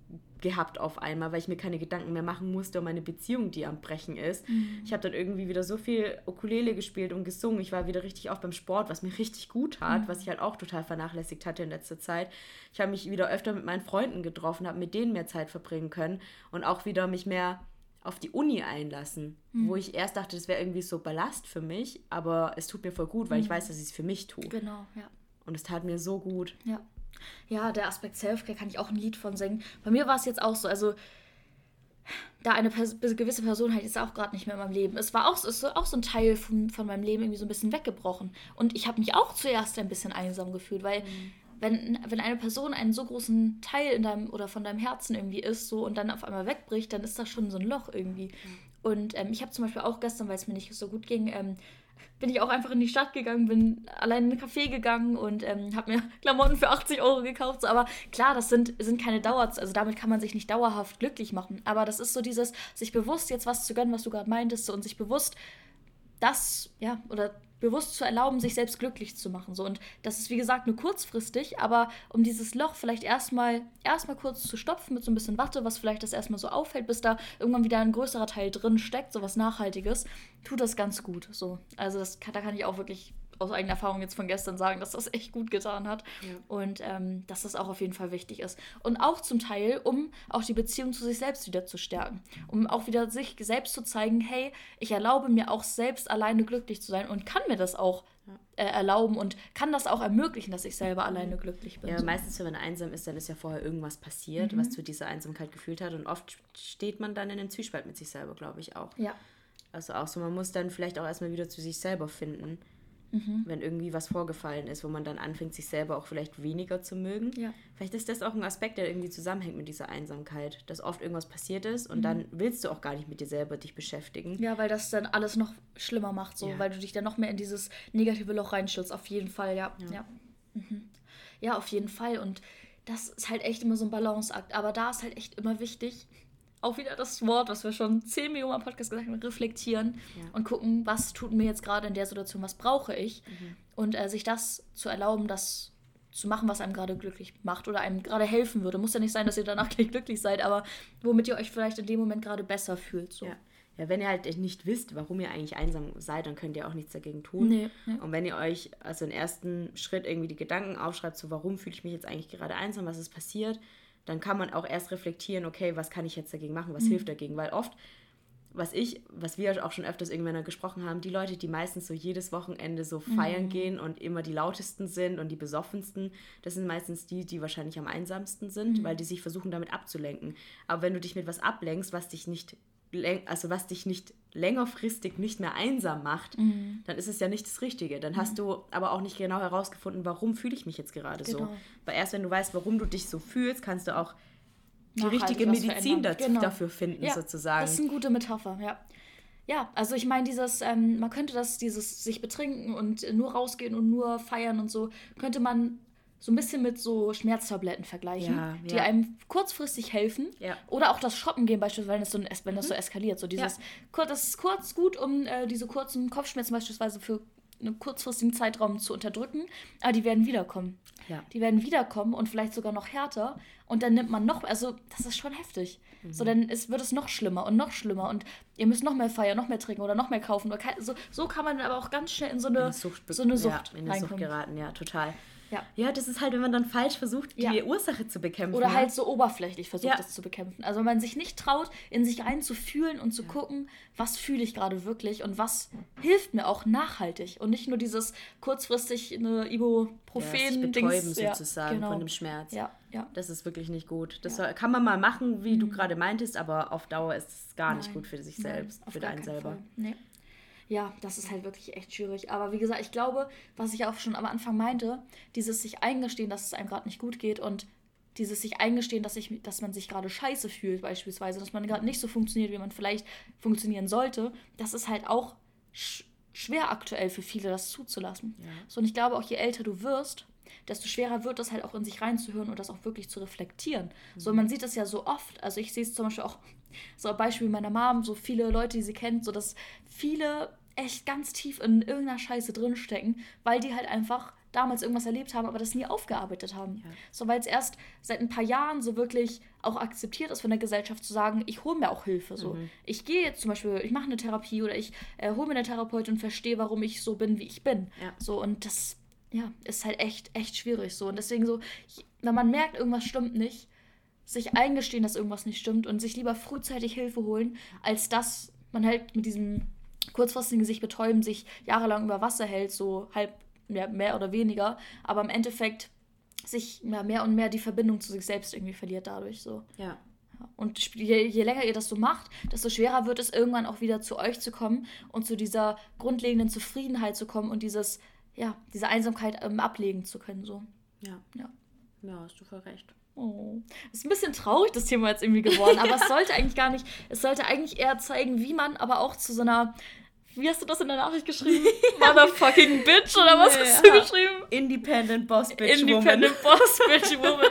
gehabt auf einmal, weil ich mir keine Gedanken mehr machen musste um meine Beziehung, die am Brechen ist. Mhm. Ich habe dann irgendwie wieder so viel Ukulele gespielt und gesungen. Ich war wieder richtig auf beim Sport, was mir richtig gut hat, mhm. was ich halt auch total vernachlässigt hatte in letzter Zeit. Ich habe mich wieder öfter mit meinen Freunden getroffen, habe mit denen mehr Zeit verbringen können und auch wieder mich mehr auf die Uni einlassen, mhm. wo ich erst dachte, das wäre irgendwie so Ballast für mich, aber es tut mir voll gut, weil ich mhm. weiß, dass ich es für mich tue. Genau, ja. Und es tat mir so gut. Ja. Ja, der Aspekt Selfcare kann ich auch ein Lied von singen. Bei mir war es jetzt auch so, also da eine Pers gewisse Person halt jetzt auch gerade nicht mehr in meinem Leben ist, war auch, ist auch so ein Teil von, von meinem Leben irgendwie so ein bisschen weggebrochen. Und ich habe mich auch zuerst ein bisschen einsam gefühlt, weil mhm. wenn, wenn eine Person einen so großen Teil in deinem oder von deinem Herzen irgendwie ist so und dann auf einmal wegbricht, dann ist das schon so ein Loch irgendwie. Mhm. Und ähm, ich habe zum Beispiel auch gestern, weil es mir nicht so gut ging, ähm, bin ich auch einfach in die Stadt gegangen, bin allein in einen Café gegangen und ähm, habe mir Klamotten für 80 Euro gekauft. So, aber klar, das sind, sind keine Dauer, also damit kann man sich nicht dauerhaft glücklich machen. Aber das ist so dieses, sich bewusst jetzt was zu gönnen, was du gerade meintest, so, und sich bewusst das, ja, oder bewusst zu erlauben, sich selbst glücklich zu machen. So. Und das ist, wie gesagt, nur kurzfristig, aber um dieses Loch vielleicht erstmal erstmal kurz zu stopfen mit so ein bisschen Watte, was vielleicht das erstmal so auffällt, bis da irgendwann wieder ein größerer Teil drin steckt, so was Nachhaltiges, tut das ganz gut. So. Also das, da kann ich auch wirklich aus eigener Erfahrung jetzt von gestern sagen, dass das echt gut getan hat ja. und ähm, dass das auch auf jeden Fall wichtig ist. Und auch zum Teil, um auch die Beziehung zu sich selbst wieder zu stärken, um auch wieder sich selbst zu zeigen, hey, ich erlaube mir auch selbst alleine glücklich zu sein und kann mir das auch äh, erlauben und kann das auch ermöglichen, dass ich selber alleine glücklich bin. Ja, meistens, wenn man einsam ist, dann ist ja vorher irgendwas passiert, mhm. was zu dieser Einsamkeit gefühlt hat und oft steht man dann in einem Zwiespalt mit sich selber, glaube ich auch. Ja. Also auch so, man muss dann vielleicht auch erstmal wieder zu sich selber finden Mhm. Wenn irgendwie was vorgefallen ist, wo man dann anfängt, sich selber auch vielleicht weniger zu mögen. Ja. Vielleicht ist das auch ein Aspekt, der irgendwie zusammenhängt mit dieser Einsamkeit, dass oft irgendwas passiert ist und mhm. dann willst du auch gar nicht mit dir selber dich beschäftigen. Ja, weil das dann alles noch schlimmer macht, so, ja. weil du dich dann noch mehr in dieses negative Loch reinschützt. Auf jeden Fall, ja. Ja, ja. Mhm. ja auf jeden Fall. Und das ist halt echt immer so ein Balanceakt. Aber da ist halt echt immer wichtig, auch wieder das Wort, was wir schon 10 Millionen am Podcast gesagt haben, reflektieren ja. und gucken, was tut mir jetzt gerade in der Situation, was brauche ich. Mhm. Und äh, sich das zu erlauben, das zu machen, was einem gerade glücklich macht oder einem gerade helfen würde. Muss ja nicht sein, dass ihr danach gleich glücklich seid, aber womit ihr euch vielleicht in dem Moment gerade besser fühlt. So. Ja. ja, wenn ihr halt nicht wisst, warum ihr eigentlich einsam seid, dann könnt ihr auch nichts dagegen tun. Nee, nee. Und wenn ihr euch also im ersten Schritt irgendwie die Gedanken aufschreibt, so warum fühle ich mich jetzt eigentlich gerade einsam, was ist passiert, dann kann man auch erst reflektieren, okay, was kann ich jetzt dagegen machen, was mhm. hilft dagegen, weil oft was ich, was wir auch schon öfters irgendwann gesprochen haben, die Leute, die meistens so jedes Wochenende so feiern Mhm. gehen und immer die lautesten sind und die besoffensten, das sind meistens die, die wahrscheinlich am einsamsten sind, Mhm. weil die sich versuchen damit abzulenken. Aber wenn du dich mit was ablenkst, was dich nicht also was dich nicht längerfristig nicht mehr einsam macht, Mhm. dann ist es ja nicht das Richtige. Dann hast du aber auch nicht genau herausgefunden, warum fühle ich mich jetzt gerade so. Genau. Weil erst wenn du weißt, warum du dich so fühlst, kannst du auch die Nachhaltig richtige Medizin dazu, Genau. dafür finden, Ja, sozusagen. Das ist eine gute Metapher, ja. Ja, also ich meine, dieses, ähm, man könnte das, dieses sich betrinken und nur rausgehen und nur feiern und so, könnte man so ein bisschen mit so Schmerztabletten vergleichen, Ja, die ja. einem kurzfristig helfen. Ja. Oder auch das Shoppen gehen beispielsweise, wenn das so, wenn das so eskaliert. So dieses, das ist kurz gut, um äh, diese kurzen Kopfschmerzen beispielsweise für einen kurzfristigen Zeitraum zu unterdrücken, aber die werden wiederkommen. Die werden wiederkommen und vielleicht sogar noch härter. Und dann nimmt man noch, also das ist schon heftig. Mhm. So, dann ist, wird es noch schlimmer und noch schlimmer und ihr müsst noch mehr feiern, noch mehr trinken oder noch mehr kaufen. Oder so, so kann man aber auch ganz schnell in so eine, in Sucht, so eine Sucht ja, in eine Sucht geraten, ja, total. Ja. Ja, das ist halt, wenn man dann falsch versucht, die Ja. Ursache zu bekämpfen. Oder ne? halt so oberflächlich versucht, Ja. das zu bekämpfen. Also wenn man sich nicht traut, in sich reinzufühlen und zu gucken, was fühle ich gerade wirklich und was hilft mir auch nachhaltig. Und nicht nur dieses kurzfristig eine ja, sich Ibuprofen betäuben Ja, sozusagen genau. von dem Schmerz. Ja, ja. Das ist wirklich nicht gut. Das kann man mal machen, wie du gerade meintest, aber auf Dauer ist es gar nicht Nein, gut für sich nein, selbst, auf für gar einen keinen selber. Nee. Ja, das ist halt wirklich echt schwierig. Aber wie gesagt, ich glaube, was ich auch schon am Anfang meinte, dieses sich eingestehen, dass es einem gerade nicht gut geht und dieses sich eingestehen, dass, ich, dass man sich gerade scheiße fühlt, beispielsweise, dass man gerade nicht so funktioniert, wie man vielleicht funktionieren sollte, das ist halt auch sch schwer aktuell für viele, das zuzulassen. Ja. So, und ich glaube auch, je älter du wirst, desto schwerer wird es halt auch in sich reinzuhören und das auch wirklich zu reflektieren. So, man sieht das ja so oft. Also ich sehe es zum Beispiel auch so ein Beispiel meiner Mom, so viele Leute, die sie kennt, so dass viele echt ganz tief in irgendeiner Scheiße drinstecken, weil die halt einfach damals irgendwas erlebt haben, aber das nie aufgearbeitet haben. Ja. So, weil es erst seit ein paar Jahren so wirklich auch akzeptiert ist von der Gesellschaft zu sagen, ich hole mir auch Hilfe. So. Ich gehe jetzt zum Beispiel, ich mache eine Therapie oder ich äh, hole mir eine Therapeutin und verstehe, warum ich so bin, wie ich bin. Ja. So, und das ja, ist halt echt, echt schwierig so. Und deswegen so, wenn man merkt, irgendwas stimmt nicht, sich eingestehen, dass irgendwas nicht stimmt und sich lieber frühzeitig Hilfe holen, als dass man halt mit diesem kurzfristigen sich betäuben, sich jahrelang über Wasser hält, so halb mehr, mehr oder weniger, aber im Endeffekt sich ja, mehr und mehr die Verbindung zu sich selbst irgendwie verliert dadurch so. Ja. Und je, je länger ihr das so macht, desto schwerer wird es irgendwann auch wieder zu euch zu kommen und zu dieser grundlegenden Zufriedenheit zu kommen und dieses, ja, diese Einsamkeit ähm, ablegen zu können. So. Ja. Ja. Ja, hast du voll recht. Oh. Ist ein bisschen traurig, das Thema jetzt irgendwie geworden, aber es sollte eigentlich gar nicht, es sollte eigentlich eher zeigen, wie man aber auch zu so einer, wie hast du das in der Nachricht geschrieben? Motherfucking Bitch oder was hast du Ja. geschrieben? Independent Boss Bitch Independent Woman. Boss Bitch Woman.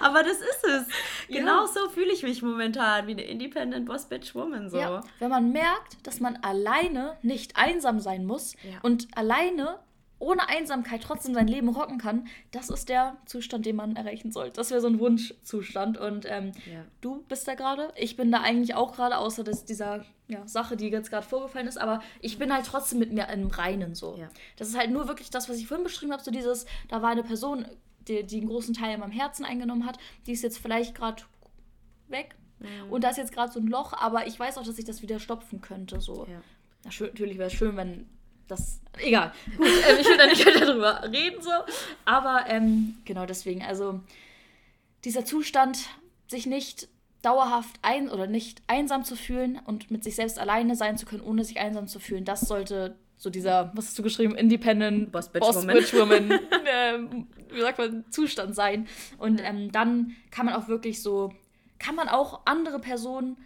Aber das ist es. Ja. Genau so fühle ich mich momentan, wie eine Independent Boss Bitch Woman. So. Ja, wenn man merkt, dass man alleine nicht einsam sein muss Ja. und alleine ohne Einsamkeit trotzdem sein Leben rocken kann, das ist der Zustand, den man erreichen sollte. Das wäre so ein Wunschzustand. Und ähm, Ja. du bist da gerade. Ich bin da eigentlich auch gerade, außer dass dieser ja, Sache, die jetzt gerade vorgefallen ist. Aber ich bin halt trotzdem mit mir im Reinen so. Ja. Das ist halt nur wirklich das, was ich vorhin beschrieben habe. So dieses, da war eine Person, die, die einen großen Teil in meinem Herzen eingenommen hat. Die ist jetzt vielleicht gerade weg. Mhm. Und da ist jetzt gerade so ein Loch, aber ich weiß auch, dass ich das wieder stopfen könnte. So. Ja. Natürlich wäre es schön, wenn das. Egal. Gut, ähm, ich will da nicht weiter drüber reden, so. Aber ähm, genau deswegen, also dieser Zustand, sich nicht dauerhaft ein oder nicht einsam zu fühlen und mit sich selbst alleine sein zu können, ohne sich einsam zu fühlen, das sollte so dieser, was hast du geschrieben, Independent Boss Bitch Woman. Bitch Woman ähm, wie sagt man, Zustand sein. Und ähm, dann kann man auch wirklich so, kann man auch andere Personen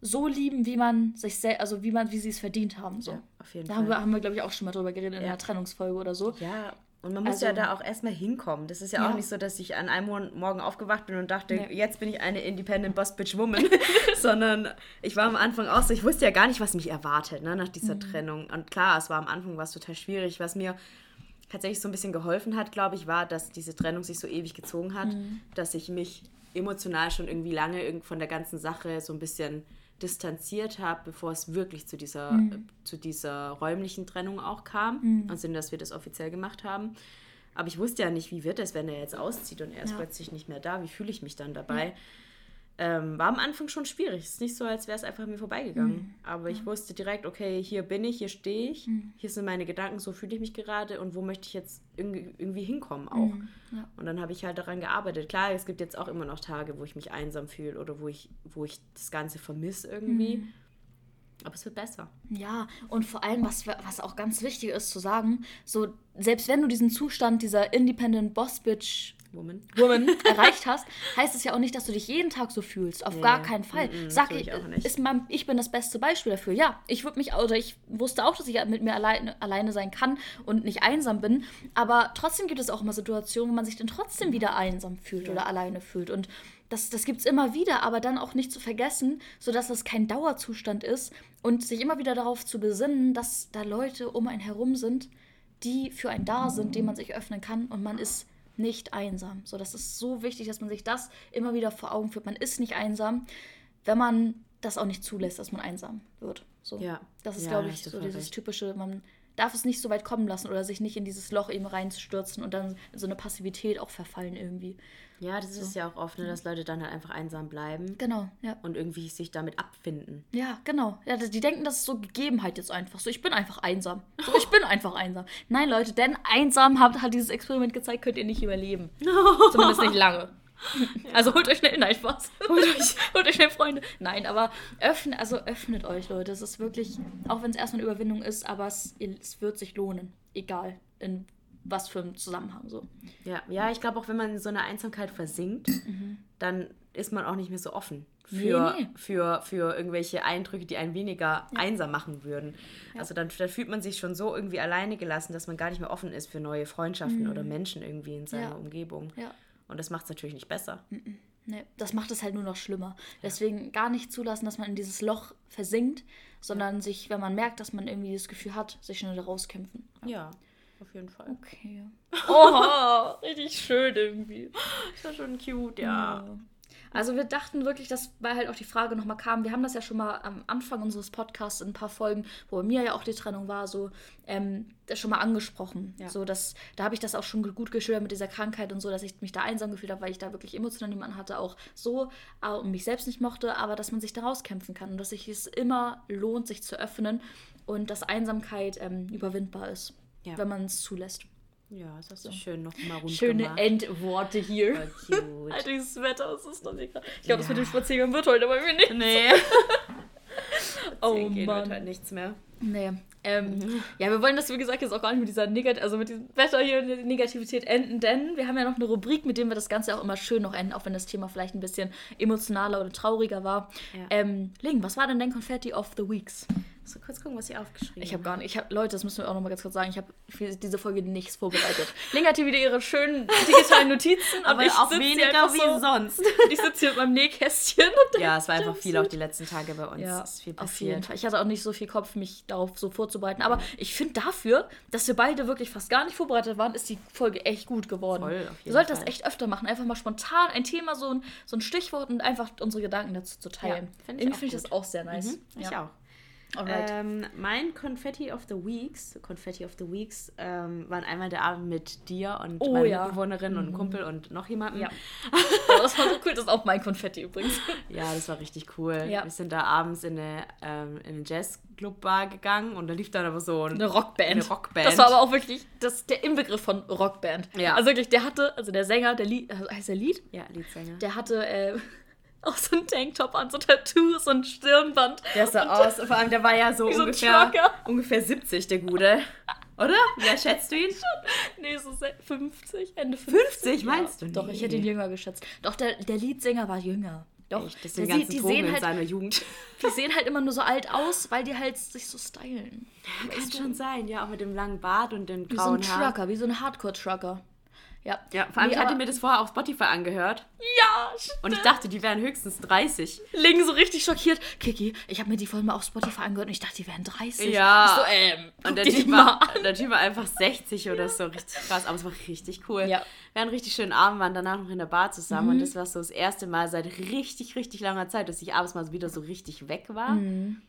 so lieben, wie man sich selbst, also wie man, wie sie es verdient haben. So. Ja, auf jeden Da Fall. haben wir, haben wir glaube ich, auch schon mal drüber geredet in Ja. der Trennungsfolge oder so. Ja, und man muss Also- ja da auch erstmal hinkommen. Das ist ja, Ja. auch nicht so, dass ich an einem Morgen aufgewacht bin und dachte, Nee. jetzt bin ich eine Independent Boss Bitch Woman. Sondern ich war am Anfang auch so, ich wusste ja gar nicht, was mich erwartet, ne, nach dieser Mhm. Trennung. Und klar, es war am Anfang was total schwierig. Was mir tatsächlich so ein bisschen geholfen hat, glaube ich, war, dass diese Trennung sich so ewig gezogen hat, Mhm. dass ich mich emotional schon irgendwie lange von der ganzen Sache so ein bisschen distanziert habe, bevor es wirklich zu dieser, Mhm. zu dieser räumlichen Trennung auch kam. Also, dass wir das offiziell gemacht haben. Aber ich wusste ja nicht, wie wird es, wenn er jetzt auszieht und er ist Ja. plötzlich nicht mehr da. Wie fühle ich mich dann dabei? Ähm, war am Anfang schon schwierig. Es ist nicht so, als wäre es einfach mir vorbeigegangen. Mhm. Aber ich wusste direkt, okay, hier bin ich, hier stehe ich, mhm. hier sind meine Gedanken, so fühle ich mich gerade und wo möchte ich jetzt irgendwie, irgendwie hinkommen auch. Mhm. Ja. Und dann habe ich halt daran gearbeitet. Klar, es gibt jetzt auch immer noch Tage, wo ich mich einsam fühle oder wo ich, wo ich das Ganze vermisse irgendwie. Aber es wird besser. Ja, und vor allem, was, was auch ganz wichtig ist zu sagen, so, selbst wenn du diesen Zustand dieser Independent Boss Bitch Woman, Woman erreicht hast, heißt es ja auch nicht, dass du dich jeden Tag so fühlst. Auf nee. gar keinen Fall. Mm -mm, Sag ich, auch nicht. Ist man, ich bin das beste Beispiel dafür. Ja, ich würde mich, oder ich wusste auch, dass ich mit mir alleine, alleine sein kann und nicht einsam bin. Aber trotzdem gibt es auch immer Situationen, wo man sich dann trotzdem wieder einsam fühlt ja. oder alleine fühlt. Und das, das gibt es immer wieder, aber dann auch nicht zu vergessen, sodass das kein Dauerzustand ist und sich immer wieder darauf zu besinnen, dass da Leute um einen herum sind, die für einen da sind, denen man sich öffnen kann und man ist nicht einsam. So, das ist so wichtig, dass man sich das immer wieder vor Augen führt. Man ist nicht einsam, wenn man das auch nicht zulässt, dass man einsam wird. So, ja. Das ist, ja, glaube ich, so dieses recht. typische, man darf es nicht so weit kommen lassen oder sich nicht in dieses Loch eben reinstürzen und dann so eine Passivität auch verfallen irgendwie. Ja, das so. ist ja auch oft, ne, dass Leute dann halt einfach einsam bleiben. Genau, ja. Und irgendwie sich damit abfinden. Ja, genau. Ja, die denken, das ist so Gegebenheit jetzt einfach. So, ich bin einfach einsam. So, ich bin einfach einsam. Nein, Leute, denn einsam hat, hat dieses Experiment gezeigt, könnt ihr nicht überleben. Zumindest nicht lange. Ja. Also holt euch schnell, nein, Spaß. Holt euch, holt euch schnell Freunde. Nein, aber öffnet, also öffnet euch, Leute. Es ist wirklich, auch wenn es erstmal eine Überwindung ist, aber es, es wird sich lohnen. Egal, in was für ein Zusammenhang so. Ja, ja ich glaube auch, wenn man in so eine Einsamkeit versinkt, mhm. dann ist man auch nicht mehr so offen für, nee, nee. für, für irgendwelche Eindrücke, die einen weniger ja. einsam machen würden. Ja. Also dann, dann, fühlt man sich schon so irgendwie alleine gelassen, dass man gar nicht mehr offen ist für neue Freundschaften mhm. oder Menschen irgendwie in seiner ja. Umgebung. Und das macht es natürlich nicht besser. Nee, das macht es halt nur noch schlimmer. Deswegen gar nicht zulassen, dass man in dieses Loch versinkt, sondern sich, wenn man merkt, dass man irgendwie das Gefühl hat, sich schnell rauskämpfen. Ja auf jeden Fall. Okay. Oh, richtig schön irgendwie. Ist ja schon cute, ja. ja. Also wir dachten wirklich, dass weil halt auch die Frage nochmal kam, wir haben das ja schon mal am Anfang unseres Podcasts in ein paar Folgen, wo bei mir ja auch die Trennung war, so ähm, das schon mal angesprochen. Ja. So, dass, da habe ich das auch schon gut geschildert mit dieser Krankheit und so, dass ich mich da einsam gefühlt habe, weil ich da wirklich emotional niemanden hatte, auch so äh, und mich selbst nicht mochte, aber dass man sich da rauskämpfen kann und dass sich es immer lohnt, sich zu öffnen und dass Einsamkeit ähm, überwindbar ist ja. wenn man es zulässt. Ja, das so. schön noch mal rund Schöne gemacht. Endworte hier. Oh. Alter, dieses Wetter, das ist doch nicht gerade. Ich glaube, ja. das mit dem Spaziergang wird heute aber mir nicht. Nee. oh Mann. wird halt nichts mehr. Nee. Ähm, mhm. Ja, wir wollen das, wie gesagt, jetzt auch gar nicht mit dieser Negat also mit diesem Wetter hier und Negativität enden, denn wir haben ja noch eine Rubrik, mit dem wir das Ganze auch immer schön noch enden, auch wenn das Thema vielleicht ein bisschen emotionaler oder trauriger war. Ja. Ähm, Ling, was war denn dein Confetti of the Weeks? So kurz gucken, was ihr aufgeschrieben Ich habe gar nicht. Ich hab, Leute, das müssen wir auch noch mal ganz kurz sagen. Ich habe für diese Folge nichts vorbereitet. Link hat hier wieder ihre schönen digitalen Notizen, aber ich auch weniger wie so, sonst. Ich sitze hier mit meinem Nähkästchen. ja, es war einfach viel auch die letzten Tage bei uns. Ja, ist viel passiert. Auf jeden Fall. Ich hatte auch nicht so viel Kopf, mich darauf so vorzubereiten. Aber ich finde dafür, dass wir beide wirklich fast gar nicht vorbereitet waren, ist die Folge echt gut geworden. Voll, Ihr sollt das echt öfter machen. Einfach mal spontan ein Thema, so ein, so ein Stichwort und einfach unsere Gedanken dazu zu teilen. Ja, find Irgendwie finde ich das auch sehr nice. Mhm, ich auch. Ähm, mein Confetti of the Weeks, Confetti of the Weeks, ähm, waren einmal der Abend mit dir und oh, meiner ja. Mitbewohnerin mhm. und Kumpel und noch jemandem. Ja. das war so cool, das ist auch mein Konfetti übrigens. Ja, das war richtig cool. Ja. Wir sind da abends in eine, ähm, in eine Jazzclub-Bar gegangen und da lief dann aber so ein, eine Rockband. Eine Rockband. Das war aber auch wirklich das, der Inbegriff von Rockband. Ja. Also wirklich, der hatte, also der Sänger, der Lied, heißt der Lied? Ja, Liedsänger. Der hatte äh, auch so ein Tanktop an, so Tattoos und Stirnband. Der sah aus, vor allem der war ja so ungefähr, so ungefähr 70, der Gute. Oder? Wer schätzt du ihn? Schon. Nee, so 50, Ende 50. 50 meinst ja. du? Doch, ich hätte ihn jünger geschätzt. Doch, der, der Leadsänger war jünger. Doch, Echt, das sind die, die sehen in halt, seiner Jugend. Die sehen halt immer nur so alt aus, weil die halt sich so stylen. Ja, kann schon sein, ja, auch mit dem langen Bart und den grauen Haaren. Wie so ein Trucker, wie so ein Hardcore-Trucker. Ja. Ja, vor allem, nee, ich hatte mir das vorher auf Spotify angehört. Ja, stimmt. Und ich dachte, die wären höchstens 30. Ling so richtig schockiert. Kiki, ich habe mir die vorhin mal auf Spotify angehört und ich dachte, die wären 30. Ja. So, ähm, und der typ, war, der typ war einfach 60 oder so. Richtig krass, aber es war richtig cool. Ja. Wir hatten einen richtig schönen Abend, waren danach noch in der Bar zusammen. Mhm. Und das war so das erste Mal seit richtig, richtig langer Zeit, dass ich abends mal wieder so richtig weg war. Mhm.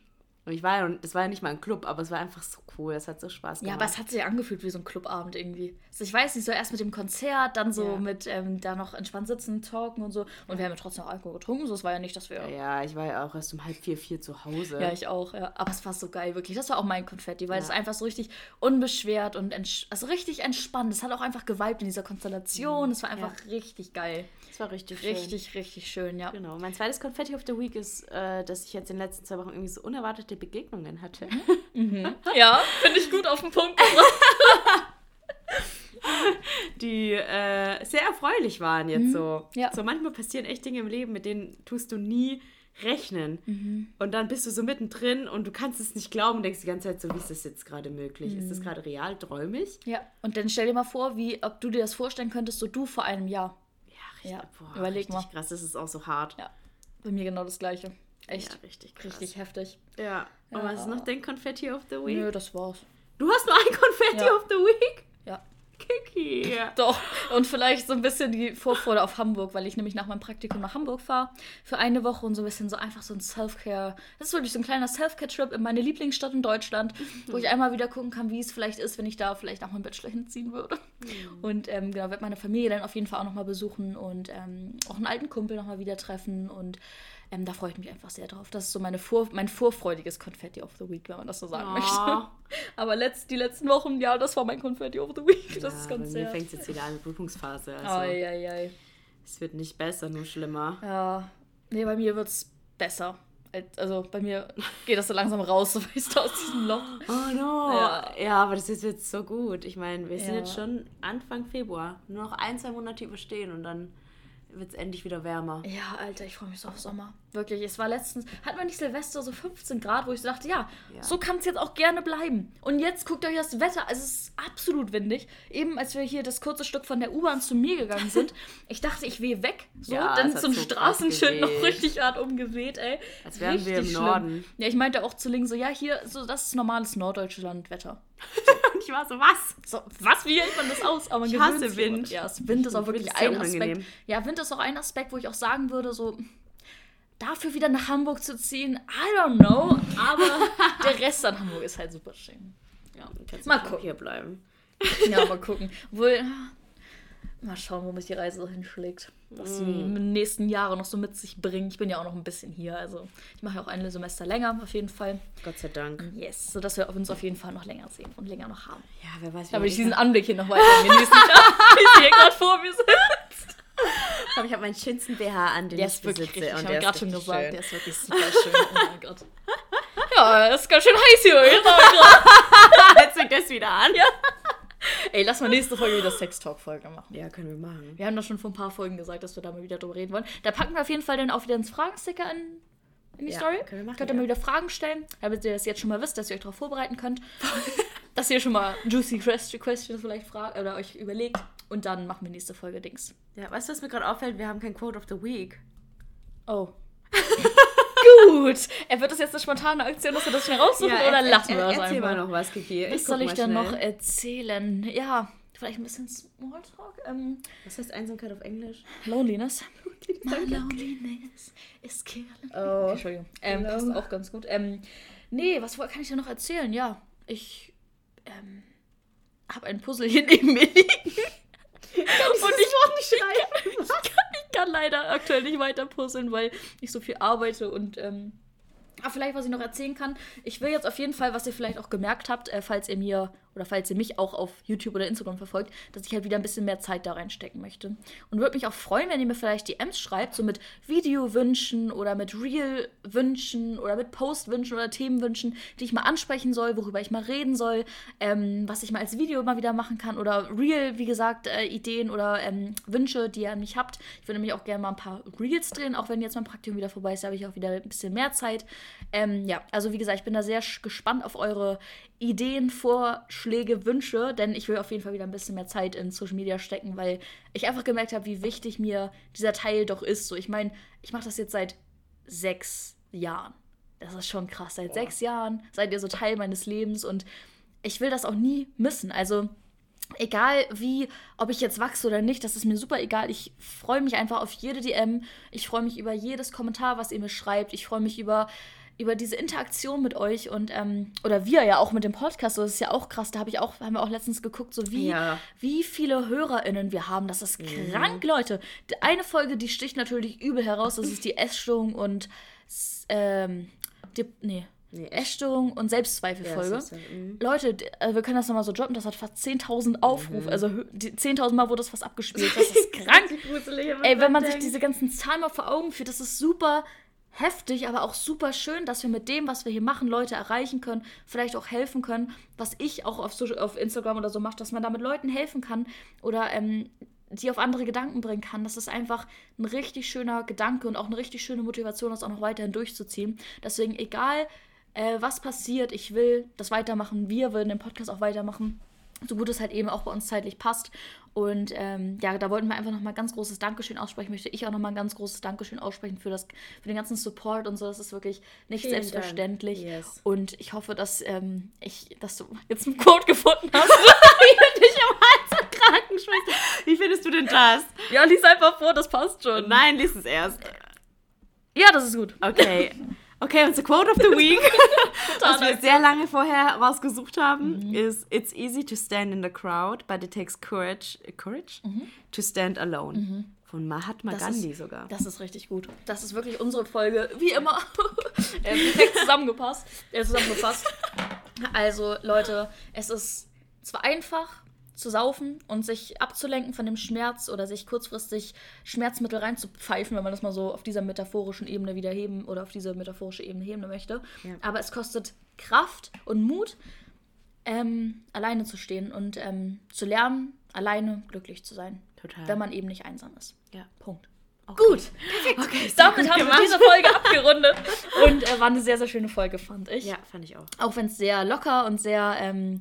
Und ich war ja, das war ja nicht mal ein Club, aber es war einfach so cool. Es hat so Spaß Ja, gemacht. aber es hat sich angefühlt wie so ein Clubabend irgendwie. Also ich weiß nicht, so erst mit dem Konzert, dann so Ja. mit ähm, da noch entspannt sitzen, talken und so. Und wir haben ja trotzdem noch Alkohol getrunken, so es war ja nicht, dass wir. ja, ich war ja auch erst um halb vier, vier zu Hause. Ja, ich auch, ja. Aber es war so geil, wirklich. Das war auch mein Konfetti, weil Ja. es einfach so richtig unbeschwert und also richtig entspannt. Es hat auch einfach geweibt in dieser Konstellation. Es war einfach richtig geil. Das war richtig schön. Richtig, richtig schön, ja. Genau. Mein zweites Confetti of the Week ist, äh, dass ich jetzt in den letzten zwei Wochen irgendwie so unerwartete Begegnungen hatte. Ja, finde ich gut auf den Punkt. die äh, sehr erfreulich waren jetzt so. Mhm. Ja. So manchmal passieren echt Dinge im Leben, mit denen tust du nie rechnen. Mhm. Und dann bist du so mittendrin und du kannst es nicht glauben, denkst die ganze Zeit so, wie ist das jetzt gerade möglich? Ist Mhm. das gerade real, träumig? ja, und dann stell dir mal vor, wie, ob du dir das vorstellen könntest, so du vor einem Jahr. Ja, richtig. Ja, Boah, überleg richtig mal. krass, das ist auch so hart. Ja, bei mir genau das Gleiche. Echt. Ja, richtig krass. Richtig heftig. Ja. Und Ja. was ist noch dein Confetti of the Week? Nö, das war's. Du hast nur ein Confetti Ja. of the Week? Ja. Kiki. Doch. Und vielleicht so ein bisschen die Vorfreude auf Hamburg, weil ich nämlich nach meinem Praktikum nach Hamburg fahre für eine Woche und so ein bisschen so einfach so ein Self-Care. Das ist wirklich so ein kleiner Self-Care-Trip in meine Lieblingsstadt in Deutschland, wo ich einmal wieder gucken kann, wie es vielleicht ist, wenn ich da vielleicht nach meinem Bachelor hinziehen würde. Und ähm, genau, werde meine Familie dann auf jeden Fall auch nochmal besuchen und ähm, auch einen alten Kumpel nochmal wieder treffen und ähm, da freue ich mich einfach sehr drauf. Das ist so meine Vor mein vorfreudiges Confetti of the Week, wenn man das so sagen Oh. möchte. Aber letzt, die letzten Wochen, ja, das war mein Confetti of the Week. Das ja, ist bei ganz mir sehr. fängt es jetzt wieder an, Prüfungsphase. Also Ai, ai, ai. es wird nicht besser, nur schlimmer. Ja, nee, bei mir wird es besser. Also bei mir geht das so langsam raus, so weißt du, aus diesem Loch. Oh no. Ja. Ja, aber das ist jetzt so gut. Ich meine, wir sind Ja. jetzt schon Anfang Februar. Nur noch ein, zwei Monate überstehen und dann wird es endlich wieder wärmer. Ja, Alter, ich freue mich so auf Sommer. Wirklich, es war letztens, hatten wir nicht Silvester so 15 Grad, wo ich so dachte, ja, Ja. so kann es jetzt auch gerne bleiben. Und jetzt guckt euch das Wetter, also es ist absolut windig. Eben als wir hier das kurze Stück von der U-Bahn zu mir gegangen sind, ich dachte, ich wehe weg. So, Ja, dann hat so Straßenschild noch richtig hart umgeweht, ey. Als wären wir im Richtig schlimm. Norden. Ja, ich meinte auch zu Ling so, ja, hier, so, das ist normales norddeutsches Landwetter. Und ich war so, was? So, was, wie hält man das aus? Aber man Ich hasse Wind. Ja, Wind ist auch Wind wirklich sehr ein Aspekt. unangenehm. Ja, Wind ist auch ein Aspekt, wo ich auch sagen würde, so dafür wieder nach Hamburg zu ziehen, I don't know, aber der Rest an Hamburg ist halt super schön. Ja, kannst Mal gucken. hier bleiben. Ja, mal gucken. Wohl, mal schauen, wo mich die Reise so hinschlägt. Was die Mm. nächsten Jahre noch so mit sich bringen. Ich bin ja auch noch ein bisschen hier, also ich mache ja auch ein Semester länger, auf jeden Fall. Gott sei Dank. Yes, sodass wir uns auf jeden Fall noch länger sehen und länger noch haben. Ja, wer weiß, wie Da will ich diesen Anblick hier noch weiter genießen, wie sie hier gerade vor mir sind. Ich habe. Ich habe meinen schönsten BH an, den Der ich ist wirklich besitze. richtig, und ich der habe ist gerade schon gesagt, schön. der ist wirklich super schön. Oh mein Gott. Ja, es ist ganz schön heiß hier. Jetzt fängt das wieder an. Ja. Ey, lass mal nächste Folge wieder Sex-Talk-Folge machen. Ja, können wir machen. Wir haben doch schon vor ein paar Folgen gesagt, dass wir da mal wieder drüber reden wollen. Da packen wir auf jeden Fall dann auch wieder ins Fragensticker in, in die Ja, Story. können wir machen, Könnt ihr mal ja. wieder Fragen stellen, damit ihr das jetzt schon mal wisst, dass ihr euch darauf vorbereiten könnt. dass ihr schon mal juicy Quest- Questions vielleicht fragt oder euch überlegt. Und dann machen wir nächste Folge Dings. Ja, weißt du, was mir gerade auffällt? Wir haben kein Quote of the Week. Oh. Gut. Er wird das jetzt eine spontane Aktion, dass wir das schnell raussuchen oder er- lassen wir das Erzähl einfach? mal noch was, Kiki. Was guck soll ich denn noch erzählen? Ja, vielleicht ein bisschen Smalltalk. Ähm, Was heißt Einsamkeit auf Englisch? Loneliness. My loneliness is killing. Oh. Entschuldigung. Ähm, Hello. passt auch ganz gut. Ähm, nee, was kann ich denn noch erzählen? Ja, ich ähm, habe ein Puzzle hier neben mir liegen. Und ich, ich, kann, ich, kann, ich kann leider aktuell nicht weiter puzzeln, weil ich so viel arbeite und ähm, ah, vielleicht, was ich noch erzählen kann. Ich will jetzt auf jeden Fall, was ihr vielleicht auch gemerkt habt, äh, falls ihr mir oder falls ihr mich auch auf YouTube oder Instagram verfolgt, dass ich halt wieder ein bisschen mehr Zeit da reinstecken möchte. Und würde mich auch freuen, wenn ihr mir vielleicht DMs schreibt, so mit Video-Wünschen oder mit Reel-Wünschen oder mit Post-Wünschen oder Themenwünschen, die ich mal ansprechen soll, worüber ich mal reden soll, ähm, was ich mal als Video mal wieder machen kann oder Reel, wie gesagt, äh, Ideen oder ähm, Wünsche, die ihr an mich habt. Ich würde nämlich auch gerne mal ein paar Reels drehen, auch wenn jetzt mein Praktikum wieder vorbei ist, da habe ich auch wieder ein bisschen mehr Zeit. Ähm, ja, also wie gesagt, ich bin da sehr gespannt auf eure Ideen, Vorschläge, Wünsche, denn ich will auf jeden Fall wieder ein bisschen mehr Zeit in Social Media stecken, weil ich einfach gemerkt habe, wie wichtig mir dieser Teil doch ist. So, ich meine, ich mache das jetzt seit sechs Jahren. Das ist schon krass. Seit sechs Jahren seid ihr so Teil meines Lebens und ich will das auch nie missen. Also egal wie, ob ich jetzt wachse oder nicht, das ist mir super egal. Ich freue mich einfach auf jede DM. Ich freue mich über jedes Kommentar, was ihr mir schreibt. Ich freue mich über über diese Interaktion mit euch und ähm, oder wir ja auch mit dem Podcast, so das ist ja auch krass, da habe ich auch, haben wir auch letztens geguckt, so wie, Ja. wie viele HörerInnen wir haben. Das ist krank, Leute. Die eine Folge, die sticht natürlich übel heraus, das ist die Essstörung und ähm, die, nee, Nee, Essstörung und Selbstzweifelfolge. Ja, mhm. Leute, äh, wir können das nochmal so droppen, das hat fast 10.000 Aufrufe, also hö- die 10.000 Mal wurde das fast abgespielt. Das ist krank. Ey, wenn man sich diese ganzen Zahlen mal vor Augen führt, das ist super heftig, aber auch super schön, dass wir mit dem, was wir hier machen, Leute erreichen können, vielleicht auch helfen können, was ich auch auf, Social, auf Instagram oder so mache, dass man damit Leuten helfen kann oder ähm, die auf andere Gedanken bringen kann. Das ist einfach ein richtig schöner Gedanke und auch eine richtig schöne Motivation, das auch noch weiterhin durchzuziehen. Deswegen, egal äh, was passiert, ich will das weitermachen, wir wollen den Podcast auch weitermachen so gut es halt eben auch bei uns zeitlich passt. Und ähm, ja, da wollten wir einfach nochmal ganz großes Dankeschön aussprechen. Möchte ich auch nochmal ein ganz großes Dankeschön aussprechen für, das, für den ganzen Support und so. Das ist wirklich nicht Vielen selbstverständlich. Yes. Und ich hoffe, dass, ähm, ich, dass du jetzt einen Quote gefunden hast. wie du dich am Hals Kragen schmeißt. Wie findest du denn das? Ja, lies einfach vor, das passt schon. Nein, lies es erst. Ja, das ist gut. Okay. Okay, unser Quote of the Week, was wir sehr lange vorher rausgesucht haben, ist It's easy to stand in the crowd, but it takes courage, courage to stand alone. Von Mahatma Das Gandhi ist, sogar. Das ist richtig gut. Das ist wirklich unsere Folge, wie immer, äh, perfekt zusammengepasst, äh, zusammengefasst. Also, Leute, es ist zwar einfach zu saufen und sich abzulenken von dem Schmerz oder sich kurzfristig Schmerzmittel reinzupfeifen, wenn man das mal so auf dieser metaphorischen Ebene wieder heben oder auf diese metaphorische Ebene heben möchte. Ja. Aber es kostet Kraft und Mut, ähm, alleine zu stehen und ähm, zu lernen, alleine glücklich zu sein. Total. Wenn man eben nicht einsam ist. ja. Punkt. Okay. Gut, perfekt. Okay, Damit gut haben gemacht. wir diese Folge abgerundet. Und äh, war eine sehr, sehr schöne Folge, fand ich. Ja, fand ich auch. Auch wenn es sehr locker und sehr ähm, äh,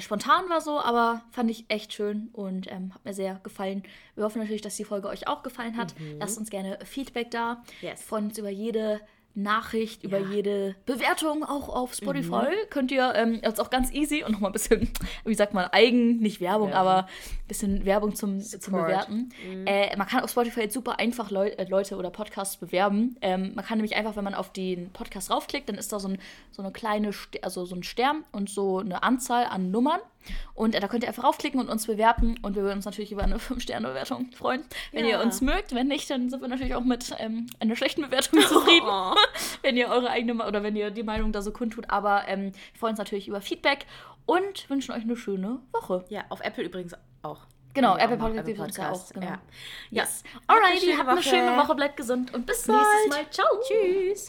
spontan war so, aber fand ich echt schön und ähm, hat mir sehr gefallen. Wir hoffen natürlich, dass die Folge euch auch gefallen hat. Lasst uns gerne Feedback da. Yes. Freuen uns über jede Nachricht, über Ja. jede Bewertung auch auf Spotify. Könnt ihr ähm, jetzt auch ganz easy und nochmal ein bisschen, wie sagt man, Eigen, nicht Werbung, Werbung. aber ein bisschen Werbung zum, zum. Bewerten. Äh, man kann auf Spotify jetzt super einfach Leu äh, Leute oder Podcasts bewerben. Ähm, man kann nämlich einfach, wenn man auf den Podcast raufklickt, dann ist da so, ein, so eine kleine, Ster also so ein Stern und so eine Anzahl an Nummern. Und äh, da könnt ihr einfach raufklicken und uns bewerten. Und wir würden uns natürlich über eine 5-Sterne-Bewertung freuen. Wenn Ja. ihr uns mögt, wenn nicht, dann sind wir natürlich auch mit ähm, einer schlechten Bewertung zufrieden. Oh. wenn ihr eure eigene oder wenn ihr die Meinung da so kundtut. Aber ähm, wir freuen uns natürlich über Feedback und wünschen euch eine schöne Woche. Ja, auf Apple übrigens auch. Genau, wir Apple Podcast gibt uns ja auch. Genau. Ja. Yes. Alrighty, habt eine schöne Woche, bleibt gesund und bis, nächstes. Mal. Ciao. Tschüss.